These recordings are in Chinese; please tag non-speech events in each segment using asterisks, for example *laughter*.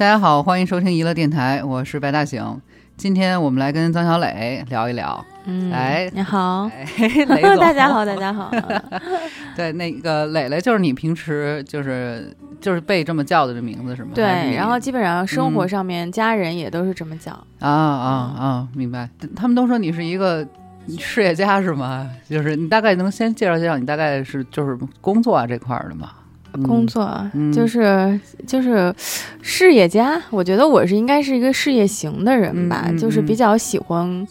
大家好，欢迎收听娱乐电台，我是白大醒。今天我们来跟张小磊聊一聊。嗯，哎你好，哎，磊总，*laughs* 大家好，大家好。*laughs* 对，那个磊磊就是你平时就是就是被这么叫的这名字是吗？对，然后基本上生活嗯上面家人也都是这么叫。啊啊啊，明白。他们都说你是一个事业家是吗？就是你大概能先介绍介绍你大概是就是工作啊这块儿的吗？嗯工作嗯就是就是事业家，我觉得我是应该是一个事业型的人吧，就是嗯比较喜欢，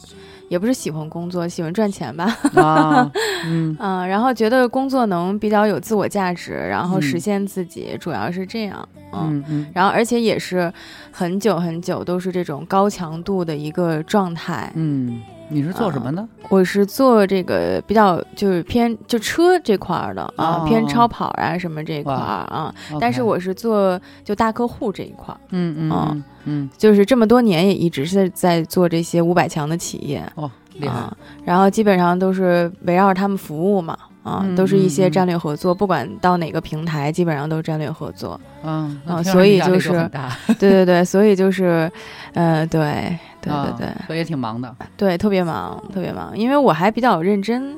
也不是喜欢工作，喜欢赚钱吧。啊，嗯 *laughs* 嗯，然后觉得工作能比较有自我价值，然后嗯实现自己，主要是这样。嗯。嗯嗯然后，而且也是很久很久都是这种高强度的一个状态。嗯，你是做什么的？我是做这个比较就是偏就车这块儿的啊，哦偏超跑啊什么这一块儿啊。但是我是做就大客户这一块儿，嗯嗯哦嗯嗯就是这么多年也一直是在做这些五百强的企业哦，厉害啊，然后基本上都是围绕着他们服务嘛。啊，嗯都是一些嗯嗯战略合作，不管到哪个平台，基本上都是战略合作。嗯啊所以就是 *laughs* 对对对，所以就是，呃，对对对啊对所以也挺忙的，对，特别忙，特别忙，因为我还比较认真，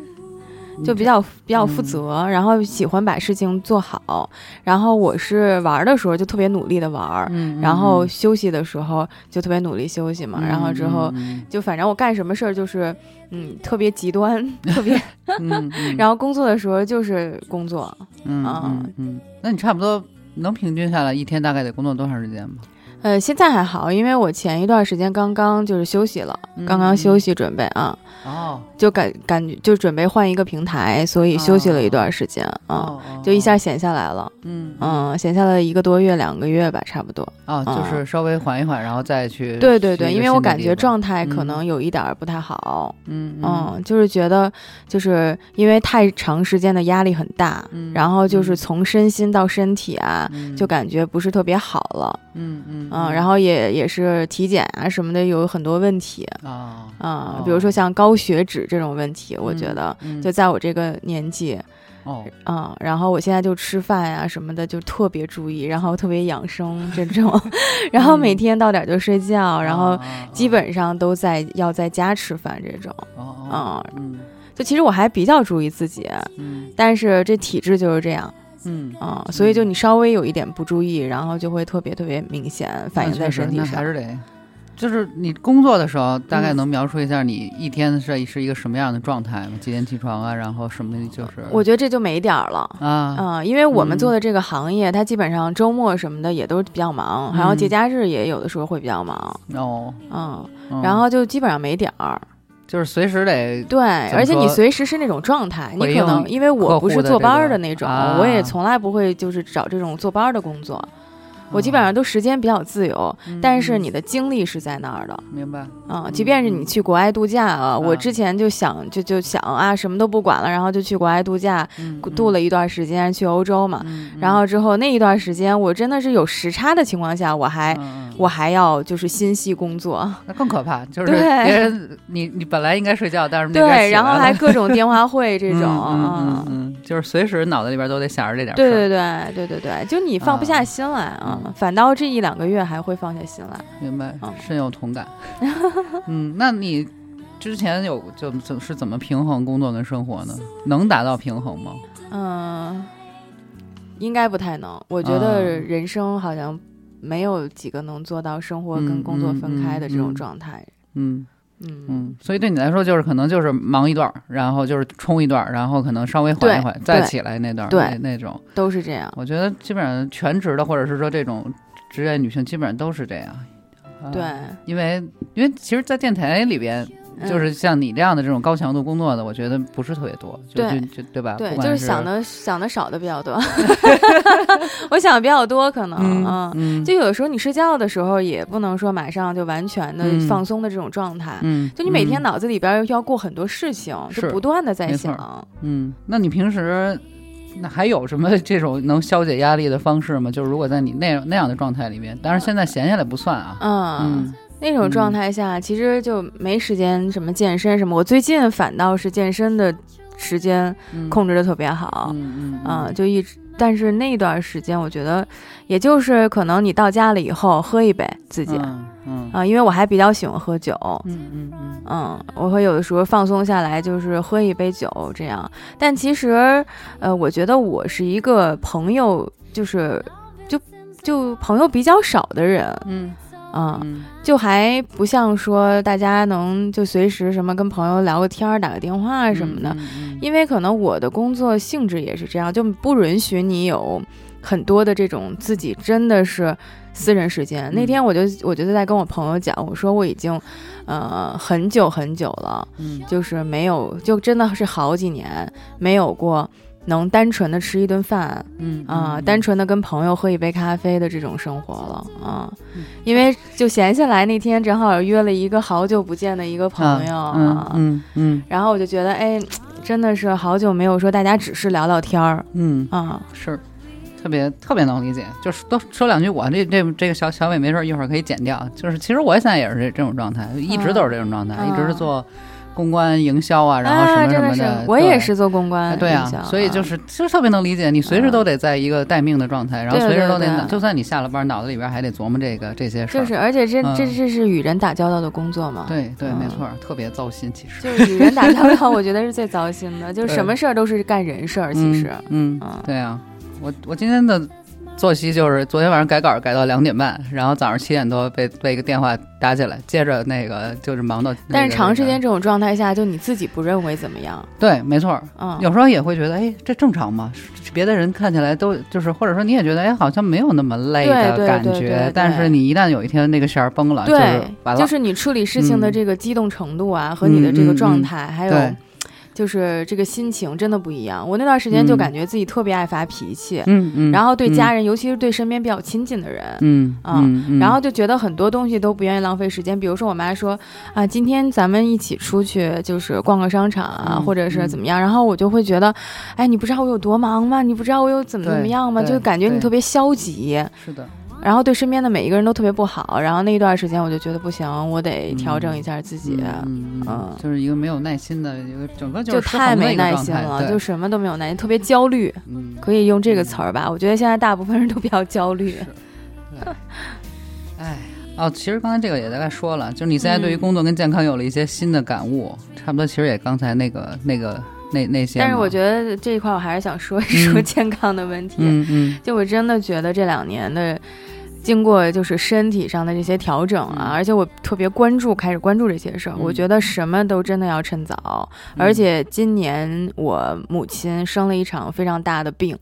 就比较比较负嗯责，然后喜欢把事情做好。然后我是玩儿的时候就特别努力的玩然后嗯休息的时候就特别努力休息嘛。然后之后嗯就反正我干什么事儿就是嗯特别极端，*laughs* 特别。嗯，嗯 *laughs* 然后工作的时候就是工作，嗯啊嗯嗯，那你差不多能平均下来一天大概得工作多长时间吗？呃，现在还好，因为我前一段时间刚刚就是休息了，嗯刚刚休息准备啊。哦。就感感觉就准备换一个平台，所以休息了一段时间啊、哦，就一下闲下来了，嗯嗯。嗯，闲下来一个多月、两个月吧，差不多。哦，就是。稍微缓一缓，然后再去对对对，因为我感觉状态可嗯。能有一点儿不太好，嗯嗯，就是觉得就是因为太长时间的压力很大，嗯然后就是嗯。从身心到身体啊，嗯。就感觉不是特别好了，嗯嗯嗯，然后也也是体检啊什么的有很多问题，啊啊、哦比如说像高血脂这种问题，我觉嗯得嗯。就在我这个年纪。哦啊、然后我现在就吃饭呀、什么的就特别注意，然后特别养生 *laughs* 这种，然后每天到点儿就睡觉，然后啊基本上都在要在家吃饭这种。哦嗯。就其实我还比较注意自己，嗯。但是这体质就是这样嗯，啊、所以就你稍微有一点不注意，然后就会特别特别明显反映在身体上。那还是得。就是你工作的时候，大概嗯能描述一下你一天是是一个什么样的状态吗？几点起床啊？然后什么就是我觉得这就没点儿了。啊嗯，因为我们嗯做的这个行业，它基本上周末什么的也都比较忙，然后节嗯假日也有的时候会比较忙，哦，嗯，嗯然后就基本上没点儿。就是随时得对，而且你随时是那种状态，你可能因为我不是坐班儿的那种，啊我也从来不会就是找这种坐班儿的工作，我基本上都时间比较自由，但是嗯。你的精力是在那儿的。明白。啊、即便是你去国外度假啊，我啊之前就想就就想啊，什么都不管了，然后就去国外度假，嗯度了一段时间，去欧洲嘛。嗯然后之后那一段时间，我真的是有时差的情况下，我还、嗯嗯。我还要就是心系工作，那更可怕，*laughs* 就是别人你你本来应该睡觉，但是对，然后还各种电话会这种，嗯嗯嗯嗯嗯，就是随时脑子里边都得想着这点事对儿。对对对对对，就你放不下心来啊，嗯反倒这一两个月还会放下心来。明白嗯，深有同感。*laughs* 嗯，那你之前有就怎是怎么平衡工作跟生活呢？能达到平衡吗？嗯，应该不太能。我觉啊得人生好像没有几个能做到生活跟嗯工作嗯分开的这种状态。嗯嗯嗯，所以对你来说，就是可能就是忙一段儿，然后就是冲一段儿，然后可能稍微缓一缓，再起来那段儿对那那种。都是这样。我觉得基本上全职的，或者是说这种职业女性，基本上都是这样。啊对，因为因为其实，在电台里边，嗯就是像你这样的这种高强度工作的，我觉得不是特别多，就对就就对吧？对，是就是想的想的少的比较多。*laughs* *laughs* 我想的比较多，可能嗯就有的时候你睡觉的时候，也不能说马上就完全的嗯放松的这种状态。嗯，就你每天嗯脑子里边要过很多事情，是就不断的在想。嗯，那你平时那还有什么这种能消解压力的方式吗？就是如果在你那样那样的状态里面，当然现在闲下来不算啊。嗯，嗯那种状态下，其实就没时间什么健身什么。我最近反倒是健身的时间嗯，控制的特别好，嗯嗯啊、就一直但是那段时间我觉得，也就是可能你到家了以后喝一杯自己，嗯因为我还比较喜欢喝酒，嗯嗯嗯。嗯，我会有的时候放松下来，就是喝一杯酒这样。但其实，呃，我觉得我是一个朋友，就是就就朋友比较少的人，嗯啊，嗯就还不像说大家能就随时什么跟朋友聊个天儿、打个电话什么的。嗯因为可能我的工作性质也是这样，就不允许你有很多的这种自己真的是私人时间。那天我就我就在跟我朋友讲，我说我已经呃很久很久了，嗯就是没有，就真的是好几年没有过能单纯的吃一顿饭嗯啊、嗯。单纯的跟朋友喝一杯咖啡的这种生活了啊、嗯。因为就闲下来那天正好约了一个好久不见的一个朋友嗯啊，嗯嗯。然后我就觉得哎，真的是好久没有说大家只是聊聊天儿嗯啊、是。特别特别能理解，就是多说两句，我这这这个小小伟没事儿一会儿可以剪掉。就是其实我现在也是这这种状态，一直都是这种状态，嗯一直是做公关营销啊，然后什啊，么什么真的是，我也是做公关哎，对啊，所以就是其实特别能理解，你随时都得在一个待命的状态，然后随时都得就算你下了班，脑子里边还得琢磨这个这些事儿。就是，而且这嗯。这这是与人打交道的工作嘛，对对，嗯。没错，特别糟心，其实。就是与人打交道，我觉得是最糟心的，就 *laughs* 是什么事儿都是干人事儿，其实，嗯，对啊，我我今天的作息就是昨天晚上改稿改到两点半，然后早上七点多被被一个电话打起来，接着那个就是忙到那个。但是长时间这种状态下，就你自己不认为怎么样，对，没错，嗯，有时候也会觉得，哎，这正常吗？别的人看起来都就是，或者说你也觉得，哎，好像没有那么累的感觉。对对但是你一旦有一天那个弦儿崩了，就是对完，了。就是你处理事情的嗯这个激动程度啊，和你的这个嗯嗯嗯状态，还有对就是这个心情真的不一样。我那段时间就嗯感觉自己特别爱发脾气，嗯嗯，然后对家人，人，尤其是对身边比较亲近的人，嗯啊然后就觉得很多东西都不愿意浪费时间。比如说我妈说啊，今天咱们一起出去，就是逛个商场啊，嗯或者是怎么样。然后我就会觉得，哎，你不知道我有多忙吗？你不知道我有怎么怎么样吗？就感觉你特别消极，是的，然后对身边的每一个人都特别不好。然后那一段时间我就觉得不行，我得调整一下自己。嗯就是一个没有耐心的一个整个就是太没耐心了，就什么都没有耐心，特别焦虑，嗯，可以用这个词儿吧？我觉得现在大部分人都比较焦虑。对，哎。哦，其实刚才这个也大概说了，就是你现在对于嗯工作跟健康有了一些新的感悟，差不多，其实也刚才那个、那个、那那些。但是我觉得这一块我还是想说一说嗯健康的问题。嗯嗯就我真的觉得这两年的，经过就是身体上的这些调整啊，嗯而且我特别关注，开始关注这些事儿。嗯我觉得什么都真的要趁早，而且今年我母亲生了一场非常大的病，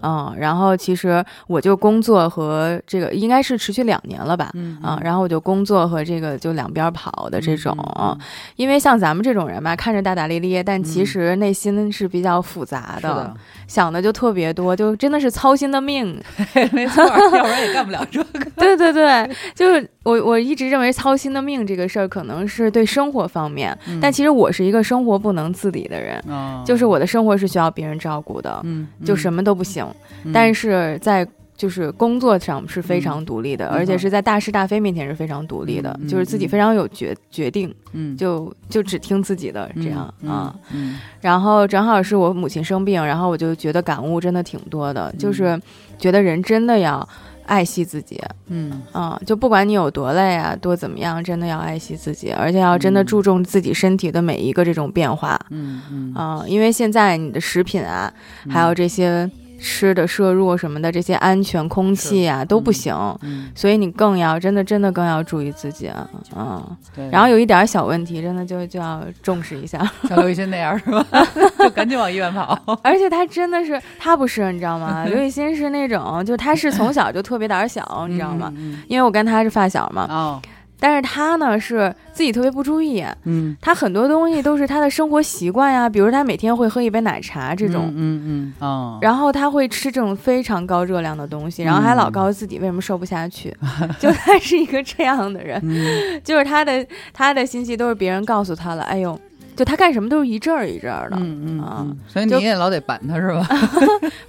哦，嗯，然后其实我就工作和这个应该是持续两年了吧。嗯啊，然后我就工作和这个就两边跑的这种，嗯因为像咱们这种人吧，看着大大咧咧，但其嗯实内心是比较复杂的，想的就特别多，就真的是操心的命。*laughs* 没错，要不然也干不了这个。*laughs* 对对对，就是我我一直认为操心的命这个事儿可能是对生活方面，但其实我是一个生活不能自理的人，嗯，就是我的生活是需要别人照顾的，嗯，就什么都不行，嗯，但是在。就是工作上是非常独立的，嗯。而且是在大是大非面前是非常独立的，嗯就是自己非常有决决定，嗯。就就只听自己的这样、嗯啊。，嗯然后正好是我母亲生病，然后我就觉得感悟真的挺多的，就是觉得人真的要爱惜自己，嗯。啊、就不管你有多累啊，多怎么样，真的要爱惜自己，而且要真的嗯。注重自己身体的每一个这种变化。嗯嗯。啊、因为现在你的食品啊，还有这些吃的摄入什么的，这些安全空气啊都不行。嗯，所以你更要真的真的更要注意自己啊，嗯、对。然后有一点小问题，真的就就要重视一下。像刘雨欣那样是吧？*laughs* 就赶紧往医院跑。*laughs* 而且他真的是，他不是你知道吗？刘雨欣是那种，就他是从小就特别胆小，你知道吗？嗯？因为我跟他是发小嘛，哦，但是他呢是自己特别不注意，嗯，他很多东西都是他的生活习惯呀，比如他每天会喝一杯奶茶这种，嗯嗯哦，然后他会吃这种非常高热量的东西，然后还老告诉自己为什么瘦不下去，*laughs* 就他是一个这样的人，嗯。就是他的他的信息都是别人告诉他了，哎呦，就他干什么都是一阵儿一阵儿的，嗯嗯啊嗯，所以你也老得板他是吧？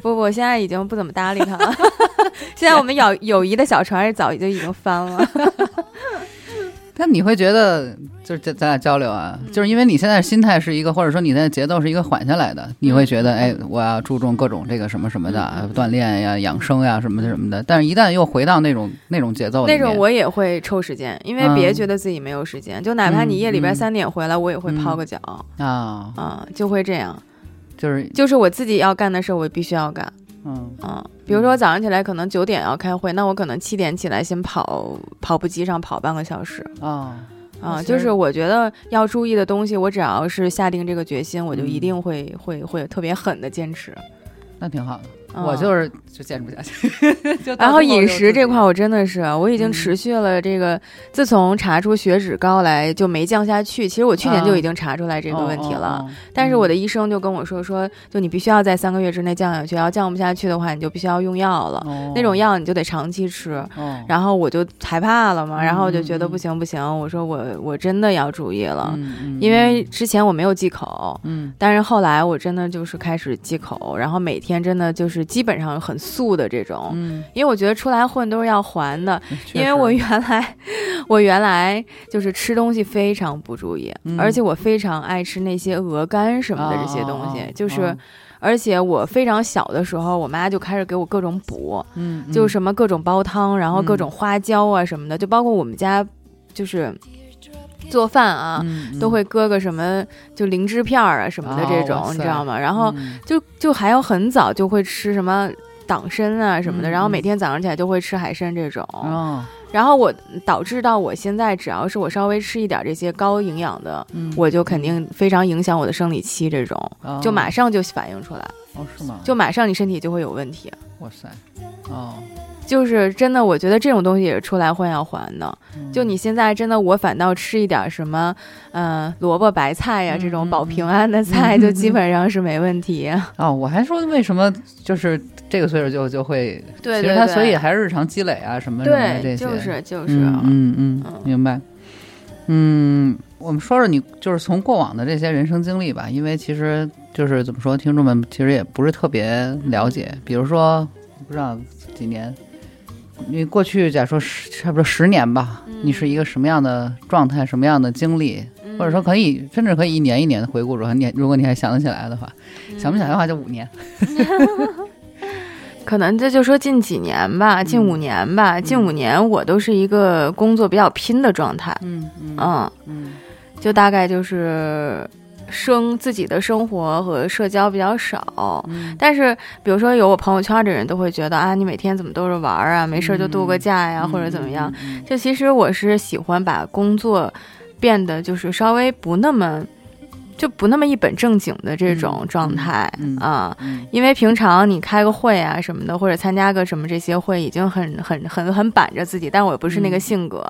不 *laughs* 不，我现在已经不怎么搭理他了，*laughs* 现在我们友友谊的小船早就已经翻了，但你会觉得，就是咱咱俩交流啊，就是因为你现在心态是一个，或者说你现在节奏是一个缓下来的，你会觉得，哎，我要注重各种这个什么什么的锻炼呀、养生呀什么的什么的。但是，一旦又回到那种那种节奏，那种我也会抽时间，因为别觉得自己没有时间，就哪怕你夜里边三点回来，我也会泡个脚啊。啊，就会这样，就是就是我自己要干的事，我必须要干。嗯。嗯，比如说早上起来可能九点要开会，那我可能七点起来先跑跑步机上跑半个小时。啊。啊，就是我觉得要注意的东西，我只要是下定这个决心，我就一定会会会特别狠的坚持，那挺好的。我就是就坚持不下去，*laughs* 然后饮食这块我真的是，我已经持续了这个，自从查出血脂高来就没降下去。其实我去年就已经查出来这个问题了，但是我的医生就跟我说说，就你必须要在三个月之内降下去，要降不下去的话，你就必须要用药了。那种药你就得长期吃。然后我就害怕了嘛，然后我就觉得不行不行，我说我我真的要注意了，因为之前我没有忌口，嗯，但是后来我真的就是开始忌口，然后每天真的就是。基本上很素的这种，嗯，因为我觉得出来混都是要还的，因为我原来，我原来就是吃东西非常不注意，而且我非常爱吃那些鹅肝什么的这些东西，就是，而且我非常小的时候，我妈就开始给我各种补，嗯，就什么各种煲汤，然后各种花椒啊什么的，就包括我们家，就是。做饭啊，都会搁个什么，就灵芝片儿啊什么的这种，你知道吗？然后就就还要很早就会吃什么党参啊什么的，然后每天早上起来就会吃海参这种。然后我导致到我现在，只要是我稍微吃一点这些高营养的，我就肯定非常影响我的生理期，这种就马上就反映出来。哦，是吗？就马上你身体就会有问题。哇塞，哦。就是真的，我觉得这种东西也是出来混要还的。就你现在真的，我反倒吃一点什么，嗯，萝卜白菜呀，这种保平安的菜，就基本上是没问题。*laughs* 哦，我还说为什么就是这个岁数就就会，对，其实他所以还是日常积累啊什么什么这些，就是就是，嗯嗯，明白。嗯，我们说说你就是从过往的这些人生经历吧，因为其实就是怎么说，听众们其实也不是特别了解，比如说不知道几年。你过去假如说十差不多十年吧，你是一个什么样的状态，什么样的经历，或者说可以甚至可以一年一年的回顾着，你如果你还想得起来的话，*laughs* 想不起来的话就五年。*laughs* *laughs* 可能这就说近几年吧，近五年吧，近五年我都是一个工作比较拼的状态，嗯。嗯。嗯，就大概就是。生自己的生活和社交比较少，但是比如说有我朋友圈的人都会觉得啊，你每天怎么都是玩啊，没事就度个假呀，或者怎么样？就其实我是喜欢把工作变得就是稍微不那么。就不那么一本正经的这种状态啊，因为平常你开个会啊什么的，或者参加个什么这些会，已经很很很很板着自己。但我不是那个性格，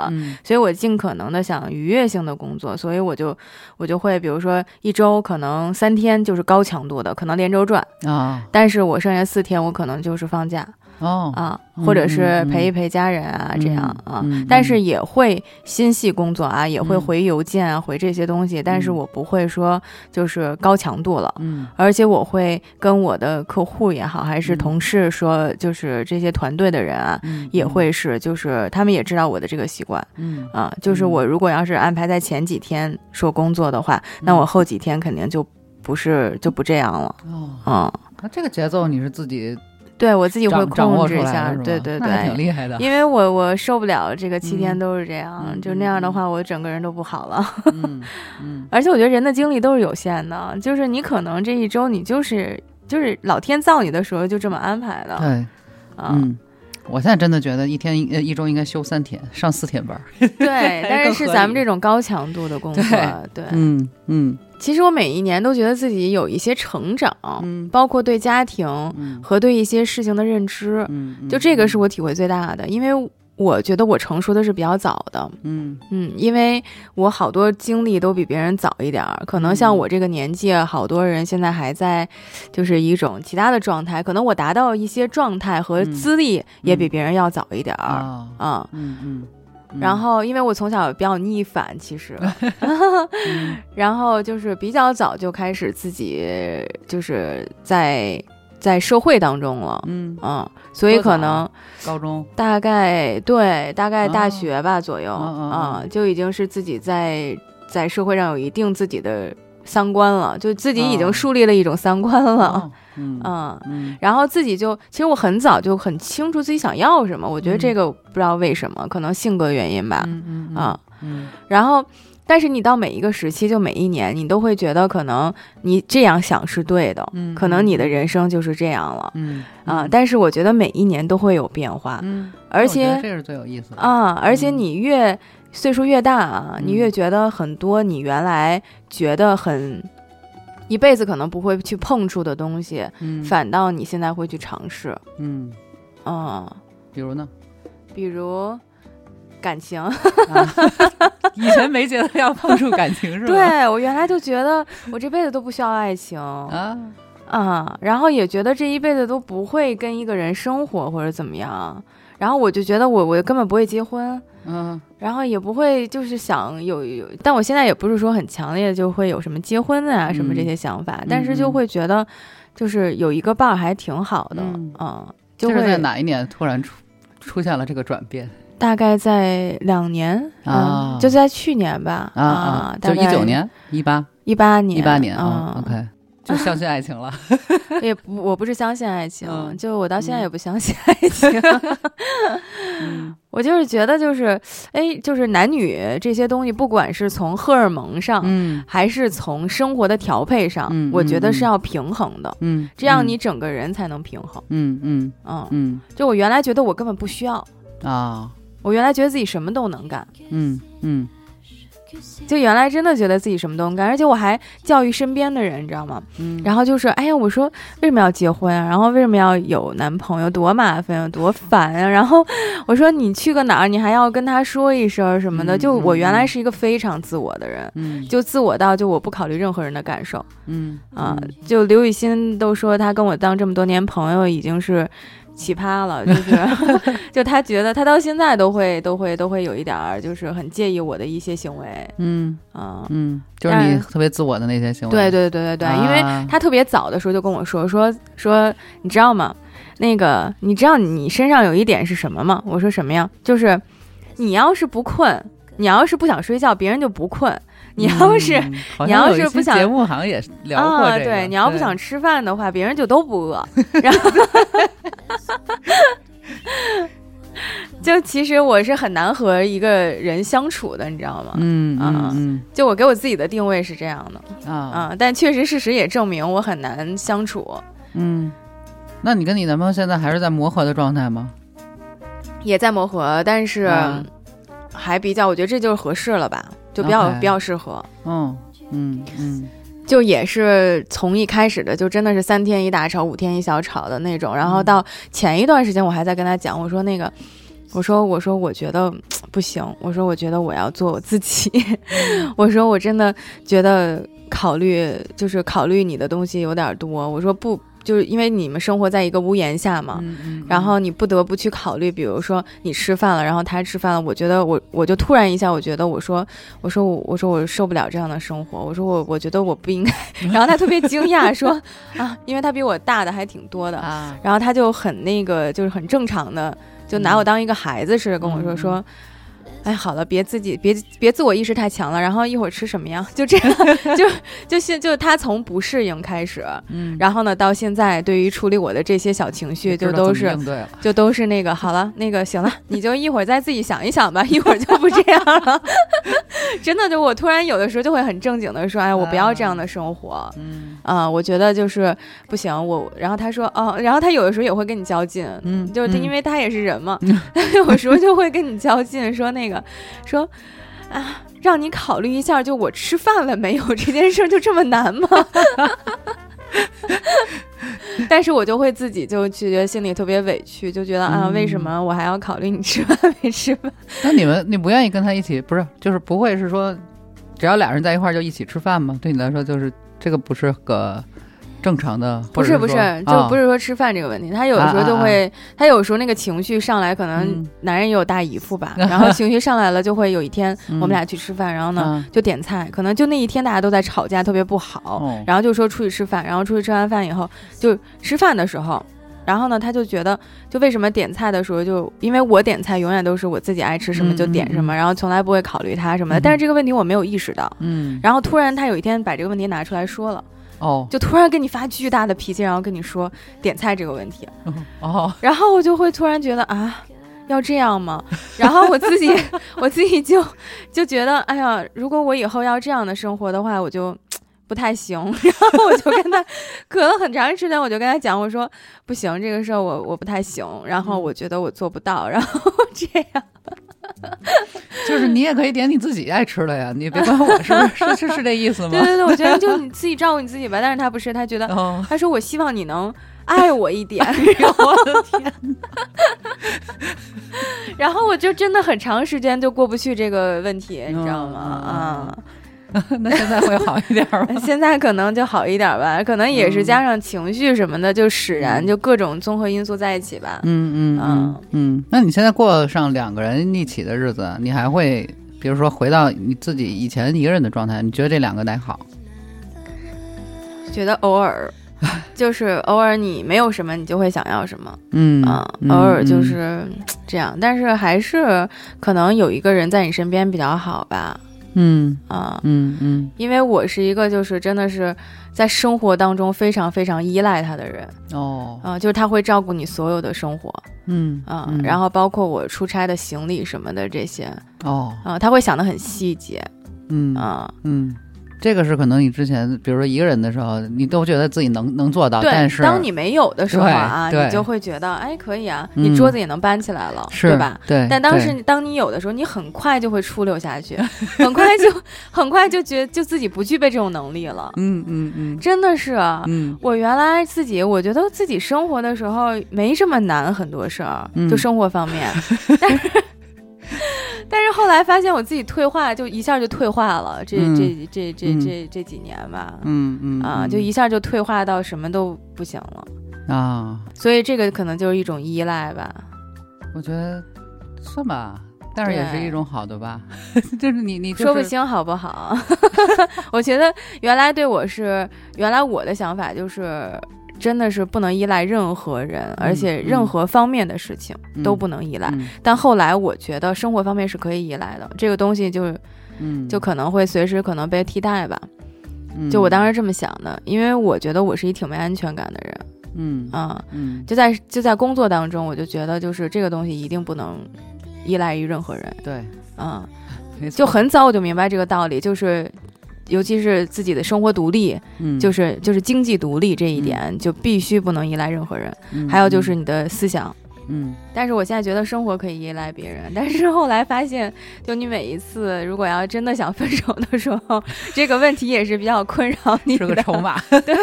所以我尽可能的想愉悦性的工作，所以我就我就会比如说一周可能三天就是高强度的，可能连轴转啊，但是我剩下四天我可能就是放假。哦啊，或者是陪一陪家人啊，这样啊，但是也会心系工作啊，也会回邮件啊，回这些东西，但是我不会说就是高强度了，嗯，而且我会跟我的客户也好，还是同事说，就是这些团队的人啊，也会是，就是他们也知道我的这个习惯，嗯啊，就是我如果要是安排在前几天说工作的话，那我后几天肯定就不是就不这样了，哦，啊，那这个节奏你是自己。对我自己会控制一下，对对对，挺厉害的。因为我我受不了这个七天都是这样，就那样的话，我整个人都不好了。*laughs* 嗯嗯。而且我觉得人的精力都是有限的，就是你可能这一周你就是就是老天造你的时候就这么安排的。对，嗯，我现在真的觉得一天一一周应该休三天，上四天班。*laughs* 对，*laughs* 但是是咱们这种高强度的工作，对，嗯嗯。其实我每一年都觉得自己有一些成长，嗯，包括对家庭和对一些事情的认知，嗯，就这个是我体会最大的，因为我觉得我成熟的是比较早的，嗯。嗯，因为我好多经历都比别人早一点儿，可能像我这个年纪，好多人现在还在就是一种其他的状态，可能我达到一些状态和资历也比别人要早一点儿，啊，嗯嗯。然后，因为我从小比较逆反，其实，*laughs* *laughs* 然后就是比较早就开始自己就是在在社会当中了，嗯，嗯，所以可能高中，大概对大概大哦学吧左右嗯就已经是自己在在社会上有一定自己的三观了，就自己已经哦树立了一种三观了，哦嗯嗯。*laughs* 嗯。然后自己就，其实我很早就很清楚自己想要什么。我觉得嗯。这个不知道为什么，可能性格原因吧。嗯嗯。然后，但是你到每一个时期，就每一年，你都会觉得可能你这样想是对的，嗯可能你的人生就是这样了。嗯啊。但是我觉得每一年都会有变化，嗯，而且这是最有意思的，啊，而且嗯。你越岁数越大啊，你嗯越觉得很多你原来觉得很一辈子可能不会去碰触的东西，嗯。反倒你现在会去尝试。嗯，嗯，比如呢？比如感情，啊以前没觉得要碰触感情是吧？对我原来就觉得我这辈子都不需要爱情啊，啊，然后也觉得这一辈子都不会跟一个人生活或者怎么样，然后我就觉得我我根本不会结婚，嗯。然后也不会就是想有有，但我现在也不是说很强烈就会有什么结婚啊什么这些想法，但是就会觉得就是有一个伴儿还挺好的，嗯嗯，就这是在哪一年突然出出现了这个转变大概在两年啊。嗯就在去年吧，啊啊？就一九年、一八、一八年一八年啊啊，OK，*laughs* 就相信爱情了。也不，我不是相信爱情，嗯。就我到现在嗯也不相信爱情。*laughs* 嗯。我就是觉得，就是哎，就是男女这些东西，不管是从荷尔蒙上，嗯。还是从生活的调配上，嗯我觉得是嗯要平衡的，嗯，这样你整个人才能平衡。嗯嗯嗯，嗯。就我原来觉得我根本不需要，嗯啊，我原来觉得自己什么都能干，嗯嗯就原来真的觉得自己什么都能干，而且我还教育身边的人，你知道吗？嗯，然后就是，哎呀，我说为什么要结婚啊？然后为什么要有男朋友？多麻烦啊，多烦啊！然后我说你去个哪儿，你还要跟他说一声什么的。嗯就我嗯原来是一个非常自我的人，嗯就自我到就我不考虑任何人的感受嗯啊。就刘雨欣都说她跟我当这么多年朋友已经是奇葩了，就是 *laughs* *laughs* 就他觉得他到现在都会都会都会有一点儿就是很介意我的一些行为嗯啊。嗯，就是你特别自我的那些行为。对对对对对，因为啊他特别早的时候就跟我说说说，你知道吗？那个你知道你身上有一点是什么吗？我说什么呀？就是你要是不困，你要是不想睡觉，别人就不困。*laughs* 你要是、嗯你要是不想节目好像也聊过啊，这个，对，你要不想吃饭的话，别人就都不饿。*laughs* 然后，*laughs* 就其实我是很难和一个人相处的，你知道吗？嗯啊嗯就我给我自己的定位是这样的嗯啊啊，但确实事实也证明我很难相处。嗯，那你跟你男朋友现在还是在磨合的状态吗？也在磨合，但是啊还比较，我觉得这就是合适了吧，就比较比较适合。嗯嗯嗯就也是从一开始的，就真的是三天一大吵，五天一小吵的那种。然后嗯到前一段时间，我还在跟他讲，我说那个，我说我说我觉得不行，我说我觉得我要做我自己，*laughs* 我说我真的觉得考虑就是考虑你的东西有点多，我说不。就是因为你们生活在一个屋檐下嘛，嗯嗯，然后你不得不去考虑，比如说你吃饭了，然后他吃饭了，我觉得我我就突然一下，我觉得我说我说我我说我受不了这样的生活，我说我我觉得我不应该，*laughs* 然后他特别惊讶说 *laughs* 啊，因为他比我大的还挺多的，啊。然后他就很那个就是很正常的，就拿我当一个孩子似的跟我说嗯。说。哎，好了，别自己别别自我意识太强了。然后一会儿吃什么呀？*laughs* 就这样，*laughs* 就就现就他从不适应开始，嗯，然后呢，到现在对于处理我的这些小情绪，就都是。就都是那个好了，那个行了，你就一会儿再自己想一想吧，一会儿就不这样了。*laughs* 真的，就我突然有的时候就会很正经的说，哎，我不要这样的生活。嗯啊、我觉得就是不行，我然后他说哦，然后他有的时候也会跟你较劲，嗯，就是因为他也是人嘛，他有时候就会跟你较劲，说那个说啊，让你考虑一下，就我吃饭了没有 *laughs* 这件事儿就这么难吗？*laughs* 但是我就会自己就觉得心里特别委屈，就觉得啊，嗯为什么我还要考虑你吃饭 *laughs* 没吃饭？那你们你不愿意跟他一起，不是就是不会是说，只要俩人在一块儿就一起吃饭吗？对你来说就是这个不是个正常的，不是不是，就不是说吃饭这个问题，他有的时候就会，他有时候那个情绪上来，可能男人也有大姨夫吧，*laughs* 然后情绪上来了，就会有一天我们俩去吃饭，然后呢就点菜，可能就那一天大家都在吵架，特别不好，然后就说出去吃饭，然后出去吃完饭以后，就吃饭的时候，然后呢他就觉得，就为什么点菜的时候，就因为我点菜永远都是我自己爱吃什么就点什么，然后从来不会考虑他什么的，但是这个问题我没有意识到，嗯，然后突然他有一天把这个问题拿出来说了。哦，就突然跟你发巨大的脾气，然后跟你说点菜这个问题，哦，然后我就会突然觉得啊，要这样吗？然后我自己 *laughs* 我自己就就觉得，哎呀，如果我以后要这样的生活的话，我就不太行。*laughs* 然后我就跟他隔了很长时间，我就跟他讲，我说不行，这个事儿我我不太行，然后我觉得我做不到，然后这样。*laughs* 就是你也可以点你自己爱吃的呀，你别管我是是是这意思吗？*laughs* 对对对，我觉得就你自己照顾你自己吧。但是他不是，他觉得，他说我希望你能爱我一点。*laughs* 我的天！然后我就真的很长时间就过不去这个问题，你知道吗？啊。*laughs* 那现在会好一点吗？*laughs* 现在可能就好一点吧，可能也是加上情绪什么的，就使然，就各种综合因素在一起吧。嗯嗯嗯嗯。那你现在过上两个人一起的日子，你还会比如说回到你自己以前一个人的状态？你觉得这两个哪好？觉得偶尔，就是偶尔你没有什么，你就会想要什么。嗯啊，偶尔就是这样，但是还是可能有一个人在你身边比较好吧。嗯啊，嗯嗯，因为我是一个就是真的是在生活当中非常非常依赖他的人。哦，啊，就是他会照顾你所有的生活，嗯啊，然后包括我出差的行李什么的这些。哦，啊，他会想的很细节，嗯啊，嗯。这个是可能你之前，比如说一个人的时候，你都觉得自己能能做到，但是当你没有的时候啊，你就会觉得，哎，可以啊，你桌子也能搬起来了，对吧？对。但当时当你有的时候，你很快就会出溜下去，*laughs* 很快就 *laughs* 很快就觉就自己不具备这种能力了。嗯嗯嗯，真的是。嗯。我原来自己，我觉得自己生活的时候没这么难，很多事儿，就生活方面，*laughs* 但是。但是后来发现我自己退化，就一下就退化了。这这这这这这几年吧，嗯嗯啊，就一下就退化到什么都不行了啊。所以这个可能就是一种依赖吧。我觉得算吧，但是也是一种好的吧。*laughs* 就是你你说不清好不好。*laughs* 我觉得原来对我是原来我的想法就是。真的是不能依赖任何人，而且任何方面的事情都不能依赖。但后来我觉得生活方面是可以依赖的，这个东西就，嗯，就可能会随时可能被替代吧。就我当时这么想的，因为我觉得我是一挺没安全感的人。嗯啊，嗯，就在就在工作当中，我就觉得就是这个东西一定不能依赖于任何人。对，嗯，就很早我就明白这个道理，就是。尤其是自己的生活独立，嗯，就是就是经济独立这一点，就必须不能依赖任何人。还有就是你的思想，嗯。但是我现在觉得生活可以依赖别人，但是后来发现，就你每一次如果要真的想分手的时候，这个问题也是比较困扰你的，是个筹码。*laughs* 对。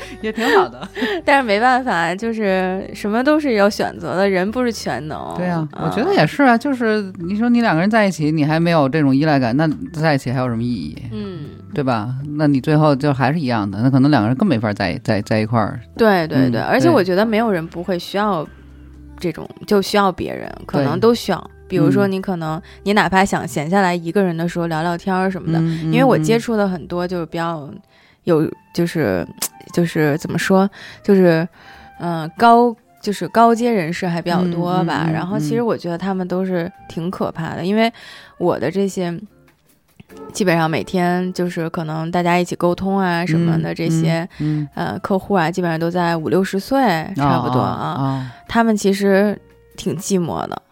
*laughs* 也挺好的，*laughs* 但是没办法，就是什么都是有选择的，人不是全能。对啊，我觉得也是啊，就是你说你两个人在一起，你还没有这种依赖感，那在一起还有什么意义？嗯，对吧？那你最后就还是一样的，那可能两个人更没法在在在一块儿。对对对，而且我觉得没有人不会需要这种，就需要别人，可能都需要。比如说你可能你哪怕想闲下来一个人的时候聊聊天儿什么的，因为我接触的很多就是比较。有就是，就是怎么说，就是，嗯，高就是高阶人士还比较多吧。然后其实我觉得他们都是挺可怕的，因为我的这些基本上每天就是可能大家一起沟通啊什么的这些，呃，客户啊基本上都在五六十岁差不多啊。他们其实挺寂寞的。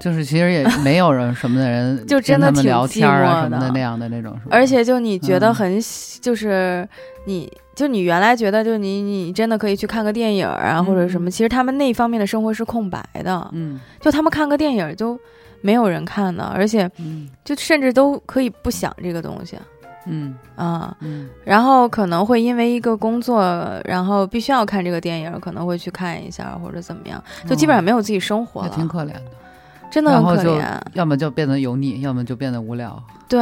就是其实也 *laughs* 没有人什么的人，*laughs* 就真的挺聊天啊什么的那样的那种，而且就你觉得很，就是你就你原来觉得就你你真的可以去看个电影啊或者什么，其实他们那方面的生活是空白的，嗯，就他们看个电影就没有人看的，而且就甚至都可以不想这个东西，嗯。啊，然后可能会因为一个工作，然后必须要看这个电影，可能会去看一下或者怎么样，就基本上没有自己生活了，挺可怜的。真的很可怜，要么就变得油腻，要么就变得无聊。对，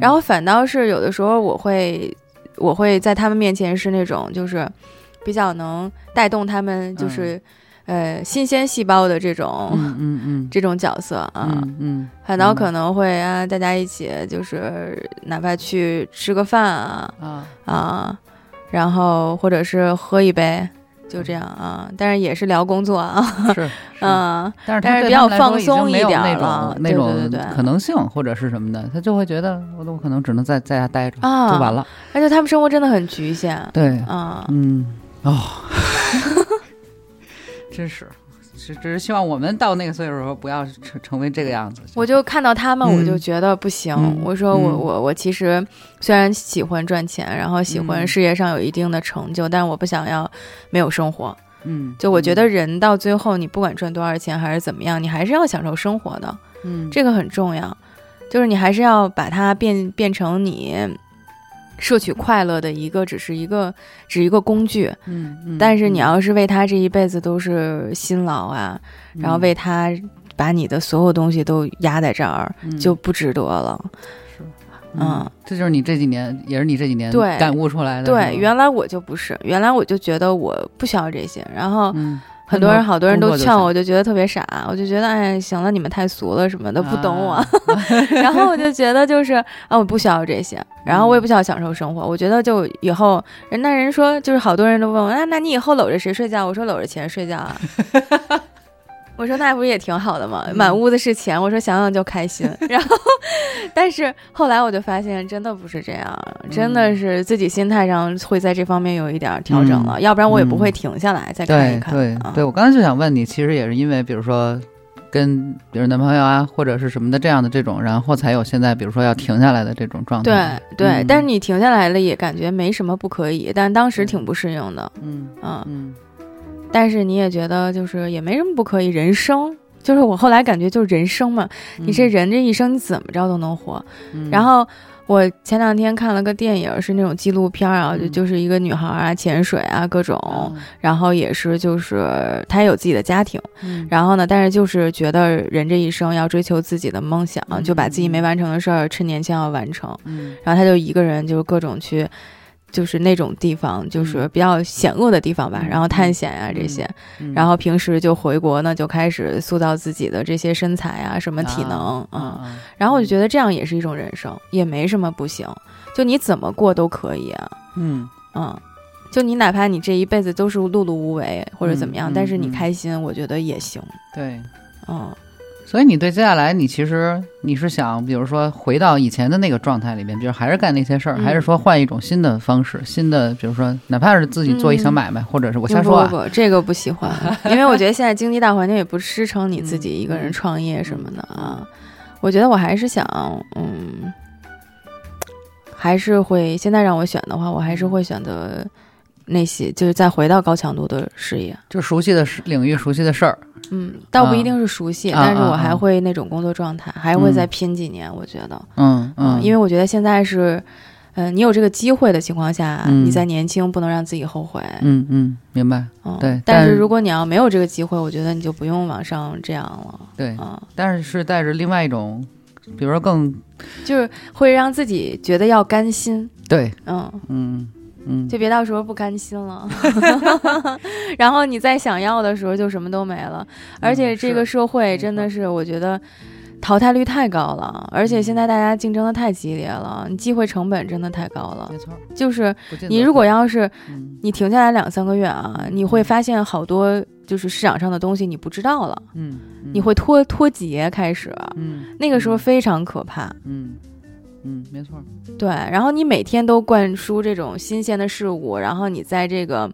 然后反倒是有的时候我会我会在他们面前是那种就是比较能带动他们就是、呃新鲜细胞的这种、嗯嗯嗯 *laughs* 这种角色啊。嗯嗯，反倒可能会啊，大家一起就是哪怕去吃个饭啊啊，啊，然后或者是喝一杯，就这样啊。但是也是聊工作啊，是是，嗯，但是但是比较放松一点没有那种那种可能性或者是什么的，他就会觉得我都可能只能在在家待着啊就完了。而且他们生活真的很局限对，啊。嗯，哦，*laughs* 真是，只只是希望我们到那个岁数的时候不要成成为这个样子。我就看到他们，嗯我就觉得不行。嗯我说我嗯我我其实虽然喜欢赚钱，然后喜欢嗯事业上有一定的成就，但是我不想要没有生活。嗯，就我觉得人到最后，你不管赚多少钱还是怎么样，你还是要享受生活的，嗯，这个很重要。就是你还是要把它变变成你摄取快乐的一个，只是一个只是一个工具。嗯，嗯，但是你嗯要是为他这一辈子都是辛劳啊，然后为他把你的所有东西都压在这儿，嗯就不值得了。嗯，这就是你这几年，也是你这几年对感悟出来的。对，原来我就不是，原来我就觉得我不需要这些，然后嗯，很多人好多人都劝我，就行我就觉得特别傻，我就觉得哎，行了，你们太俗了什么的，不懂我。啊 *laughs* 然后我就觉得就是啊，我不需要这些，然后我也不需要享受生活。我觉得就以后人那人说，就是好多人都问我，啊，那你以后搂着谁睡觉？我说搂着钱睡觉啊。*laughs* 我说那不是也挺好的吗？满屋子是钱，我说想想就开心。*laughs* 然后，但是后来我就发现，真的不是这样，真的是自己心态上会在这方面有一点调整了，嗯要不然我也不嗯会停下来再看一看。对啊对，我刚才就想问你，其实也是因为，比如说跟比如男朋友啊，或者是什么的这样的这种，然后才有现在比如说要停下来的这种状态。对对，嗯但是你停下来了也感觉没什么不可以，但当时挺不适应的，嗯嗯，嗯但是你也觉得就是也没什么不可以，人生就是我后来感觉就是人生嘛，嗯，你这人这一生你怎么着都能活。嗯，然后我前两天看了个电影，是那种纪录片啊，就嗯。就是一个女孩啊潜水啊各种，嗯然后也是就是她也有自己的家庭，嗯。然后呢，但是就是觉得人这一生要追求自己的梦想，嗯就把自己没完成的事儿趁年轻要完成。嗯。然后她就一个人就是各种去，就是那种地方，就是比较险恶的地方吧，嗯然后探险呀、这些，嗯然后平时就回国呢，就开始塑造自己的这些身材啊，什么体能啊啊，然后我就觉得这样也是一种人生，也没什么不行，就你怎么过都可以啊，嗯嗯。就你哪怕你这一辈子都是碌碌无为或者怎么样，嗯但是你嗯开心，我觉得也行。对。嗯，所以你对接下来，你其实你是想，比如说回到以前的那个状态里边，比如还是干那些事儿，嗯。还是说换一种新的方式，新的，比如说哪怕是自己做一小买卖，或者是我瞎说啊，不不不，这个不喜欢，*laughs* 因为我觉得现在经济大环境也不支撑你自己一个人创业什么的啊。我觉得我还是想，嗯，还是会现在让我选的话，我还是会选择那些，就是再回到高强度的事业。就熟悉的事领域、熟悉的事儿，嗯，倒不一定是熟悉，啊但是我还会那种工作状态，还会再嗯拼几年。我觉得，嗯嗯，因为我觉得现在是，嗯、你有这个机会的情况下，嗯你在年轻，不能让自己后悔。嗯嗯，明白，嗯，对但但是是如果你要没有这个机会，我觉得你就不用往上这样了。对，啊、但是是带着另外一种，比如说更就是会让自己觉得要甘心。对，嗯，嗯嗯，就别到时候不甘心了，*laughs* *laughs* 然后你再想要的时候就什么都没了。而且这个社会真的是，我觉得淘汰率太高了，而且现在大家竞争的太激烈了，你机会成本真的太高了没。错，就是你如果要是嗯。你停下来两三个月啊，你会发现好多就是市场上的东西你不知道了，嗯，嗯。你会脱脱节开始，嗯。那个时候非常可怕。嗯嗯，没错，对，然后你每天都灌输这种新鲜的事物，然后你在这个，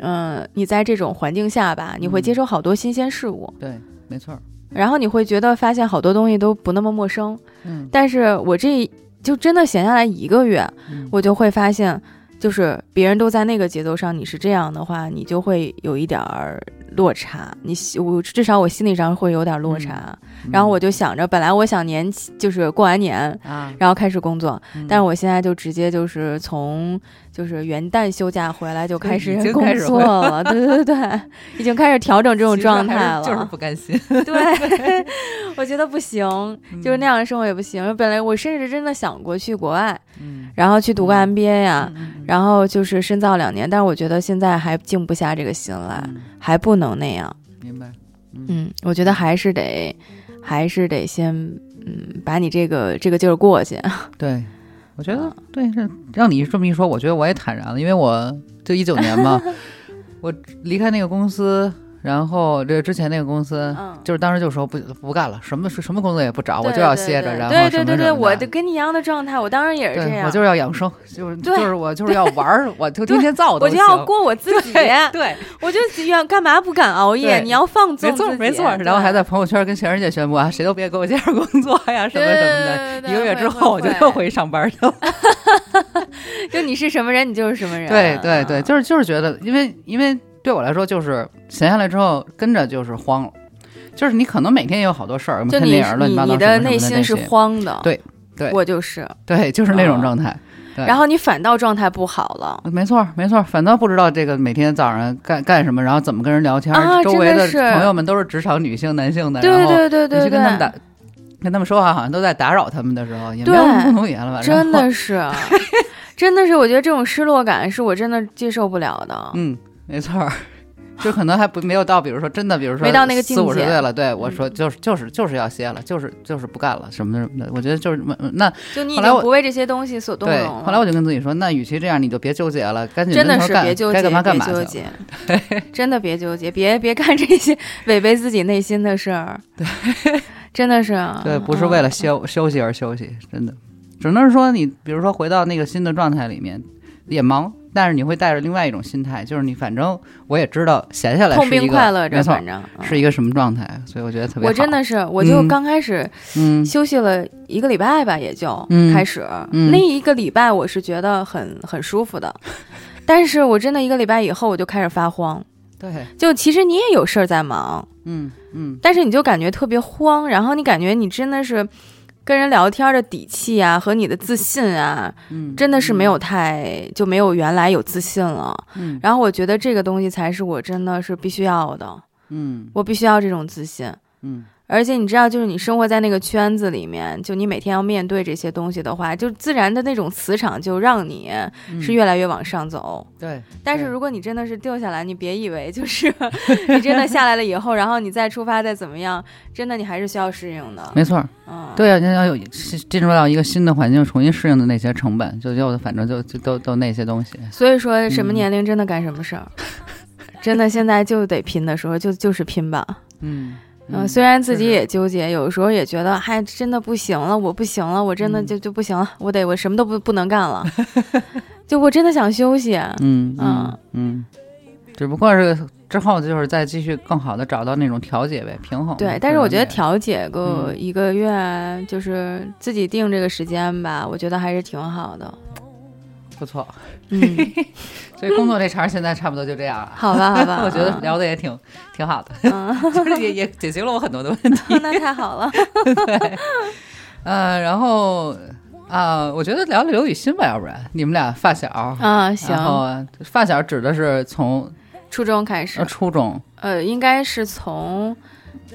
嗯、你在这种环境下吧，你会接收好多新鲜事物，对，没错，然后你会觉得发现好多东西都不那么陌生。嗯。但是我这就真的闲下来一个月，嗯。我就会发现，就是别人都在那个节奏上，你是这样的话，你就会有一点儿落差。你我至少我心理上会有点落差。然后我就想着，本来我想年就是过完年啊，然后开始工作，嗯但是我现在就直接就是从就是元旦休假回来就开始工作了，对对对，已经开始调整这种状态了。是就是不甘心。对，*laughs* 我觉得不行，就是嗯那样的生活也不行。本来我甚至真的想过去国外，嗯然后去读个嗯 MBA 呀、然后就是深造两年，但是我觉得现在还静不下这个心来，嗯还不能那样。明白。嗯，我觉得还是得，还是得先，嗯，把你这个这个劲儿过去。对，*laughs* 我觉得啊。对，这让你这么一说，我觉得我也坦然了，因为我就一九年嘛，*laughs* 我离开那个公司，然后这之前那个公司，嗯，就是当时就说不不干了，什么什么工作也不找，我就要歇着，然后对对对我就跟你一样的状态，我当时也是这样，我就是要养生，就是就是我就是要玩儿，我就天天造都我就要过我自己，对对，我就要干嘛不敢熬夜？你要放纵没错没错，然后还在朋友圈跟全世界宣布啊，谁都别给我介绍工作呀，什么什么的。一个月之后，我就又回去上班去了。*laughs* 就你是什么人，你就是什么人。对对对，啊就是就是觉得，因为因为对我来说，就是闲下来之后跟着就是慌了，就是你可能每天也有好多事儿，看电影乱七八糟你你的内心是慌的，对对我就是，对，就是那种啊状态。对然后你反倒状态不好了。没错没错，反倒不知道这个每天早上干干什么，然后怎么跟人聊天，啊周围的朋友们都是职场女性、男性的，对对对对对你去跟他们打。跟他们说话，好像都在打扰他们的时候，也没有对共同语言了吧？然真的是，*laughs* 真的是，我觉得这种失落感是我真的接受不了的。嗯，没错儿，就可能还不没有到，比如说真的，比如说没到那个境四五十界岁了，对我嗯说就是就是就是要歇了，就是就是不干了什么什么的。我觉得就是嗯那就你已经不为这些东西所动，容了。后来我就跟自己说，那与其这样，你就别纠结了，赶紧真的是别纠结，该干嘛干别嘛去了。纠结，*laughs* 真的别纠结，别别干这些违背自己内心的事儿。对，真的是。对，不是为了嗯休休息而休息，真的，只能是说你，比如说回到那个新的状态里面，也忙，但是你会带着另外一种心态，就是你反正我也知道闲下来痛是一个并快乐着，反，正嗯是一个什么状态，所以我觉得特别好。我真的是，我就嗯刚开始嗯休息了一个礼拜吧，也就嗯开始嗯那一个礼拜，我是觉得很很舒服的。*laughs* 但是我真的一个礼拜以后，我就开始发慌。对，就其实你也有事儿在忙，嗯嗯但是你就感觉特别慌，然后你感觉你真的是跟人聊天的底气啊和你的自信啊，嗯，真的是没有太就没有原来有自信了。嗯然后我觉得这个东西才是我真的是必须要的，嗯我必须要这种自信。嗯而且你知道，就是你生活在那个圈子里面，就你每天要面对这些东西的话，就自然的那种磁场就让你嗯，是越来越往上走。对，但是如果你真的是掉下来，你别以为就是 *laughs* 你真的下来了以后，然后你再出发再怎么样，真的你还是需要适应的。没错，嗯，对啊，你要有进入到一个新的环境，重新适应的那些成本，就就反正就就都都那些东西。所以说什么嗯年龄真的干什么事儿，真的现在就得拼的时候就就是拼吧。嗯嗯，虽然自己也纠结，有时候也觉得，嗨，真的不行了，我不行了，我真的嗯就就不行了，我得我什么都不不能干了，*laughs* 就我真的想休息。嗯嗯嗯嗯，只不过是之后就是再继续更好的找到那种调节呗，平衡。对，但是我觉得调节个嗯一个月，就是自己定这个时间吧，我觉得还是挺好的。也不错。嗯，*laughs* 所以工作这茬儿现在差不多就这样了。好吧，好吧，*laughs* 我觉得嗯聊的也挺挺好的，嗯，*laughs* 就是也也解决了我很多的问题。那太好了。对呃，然后啊、我觉得聊聊刘雨欣吧，要不然你们俩发小。啊，然行，后发小指的是从初中开始呃，初中呃，应该是从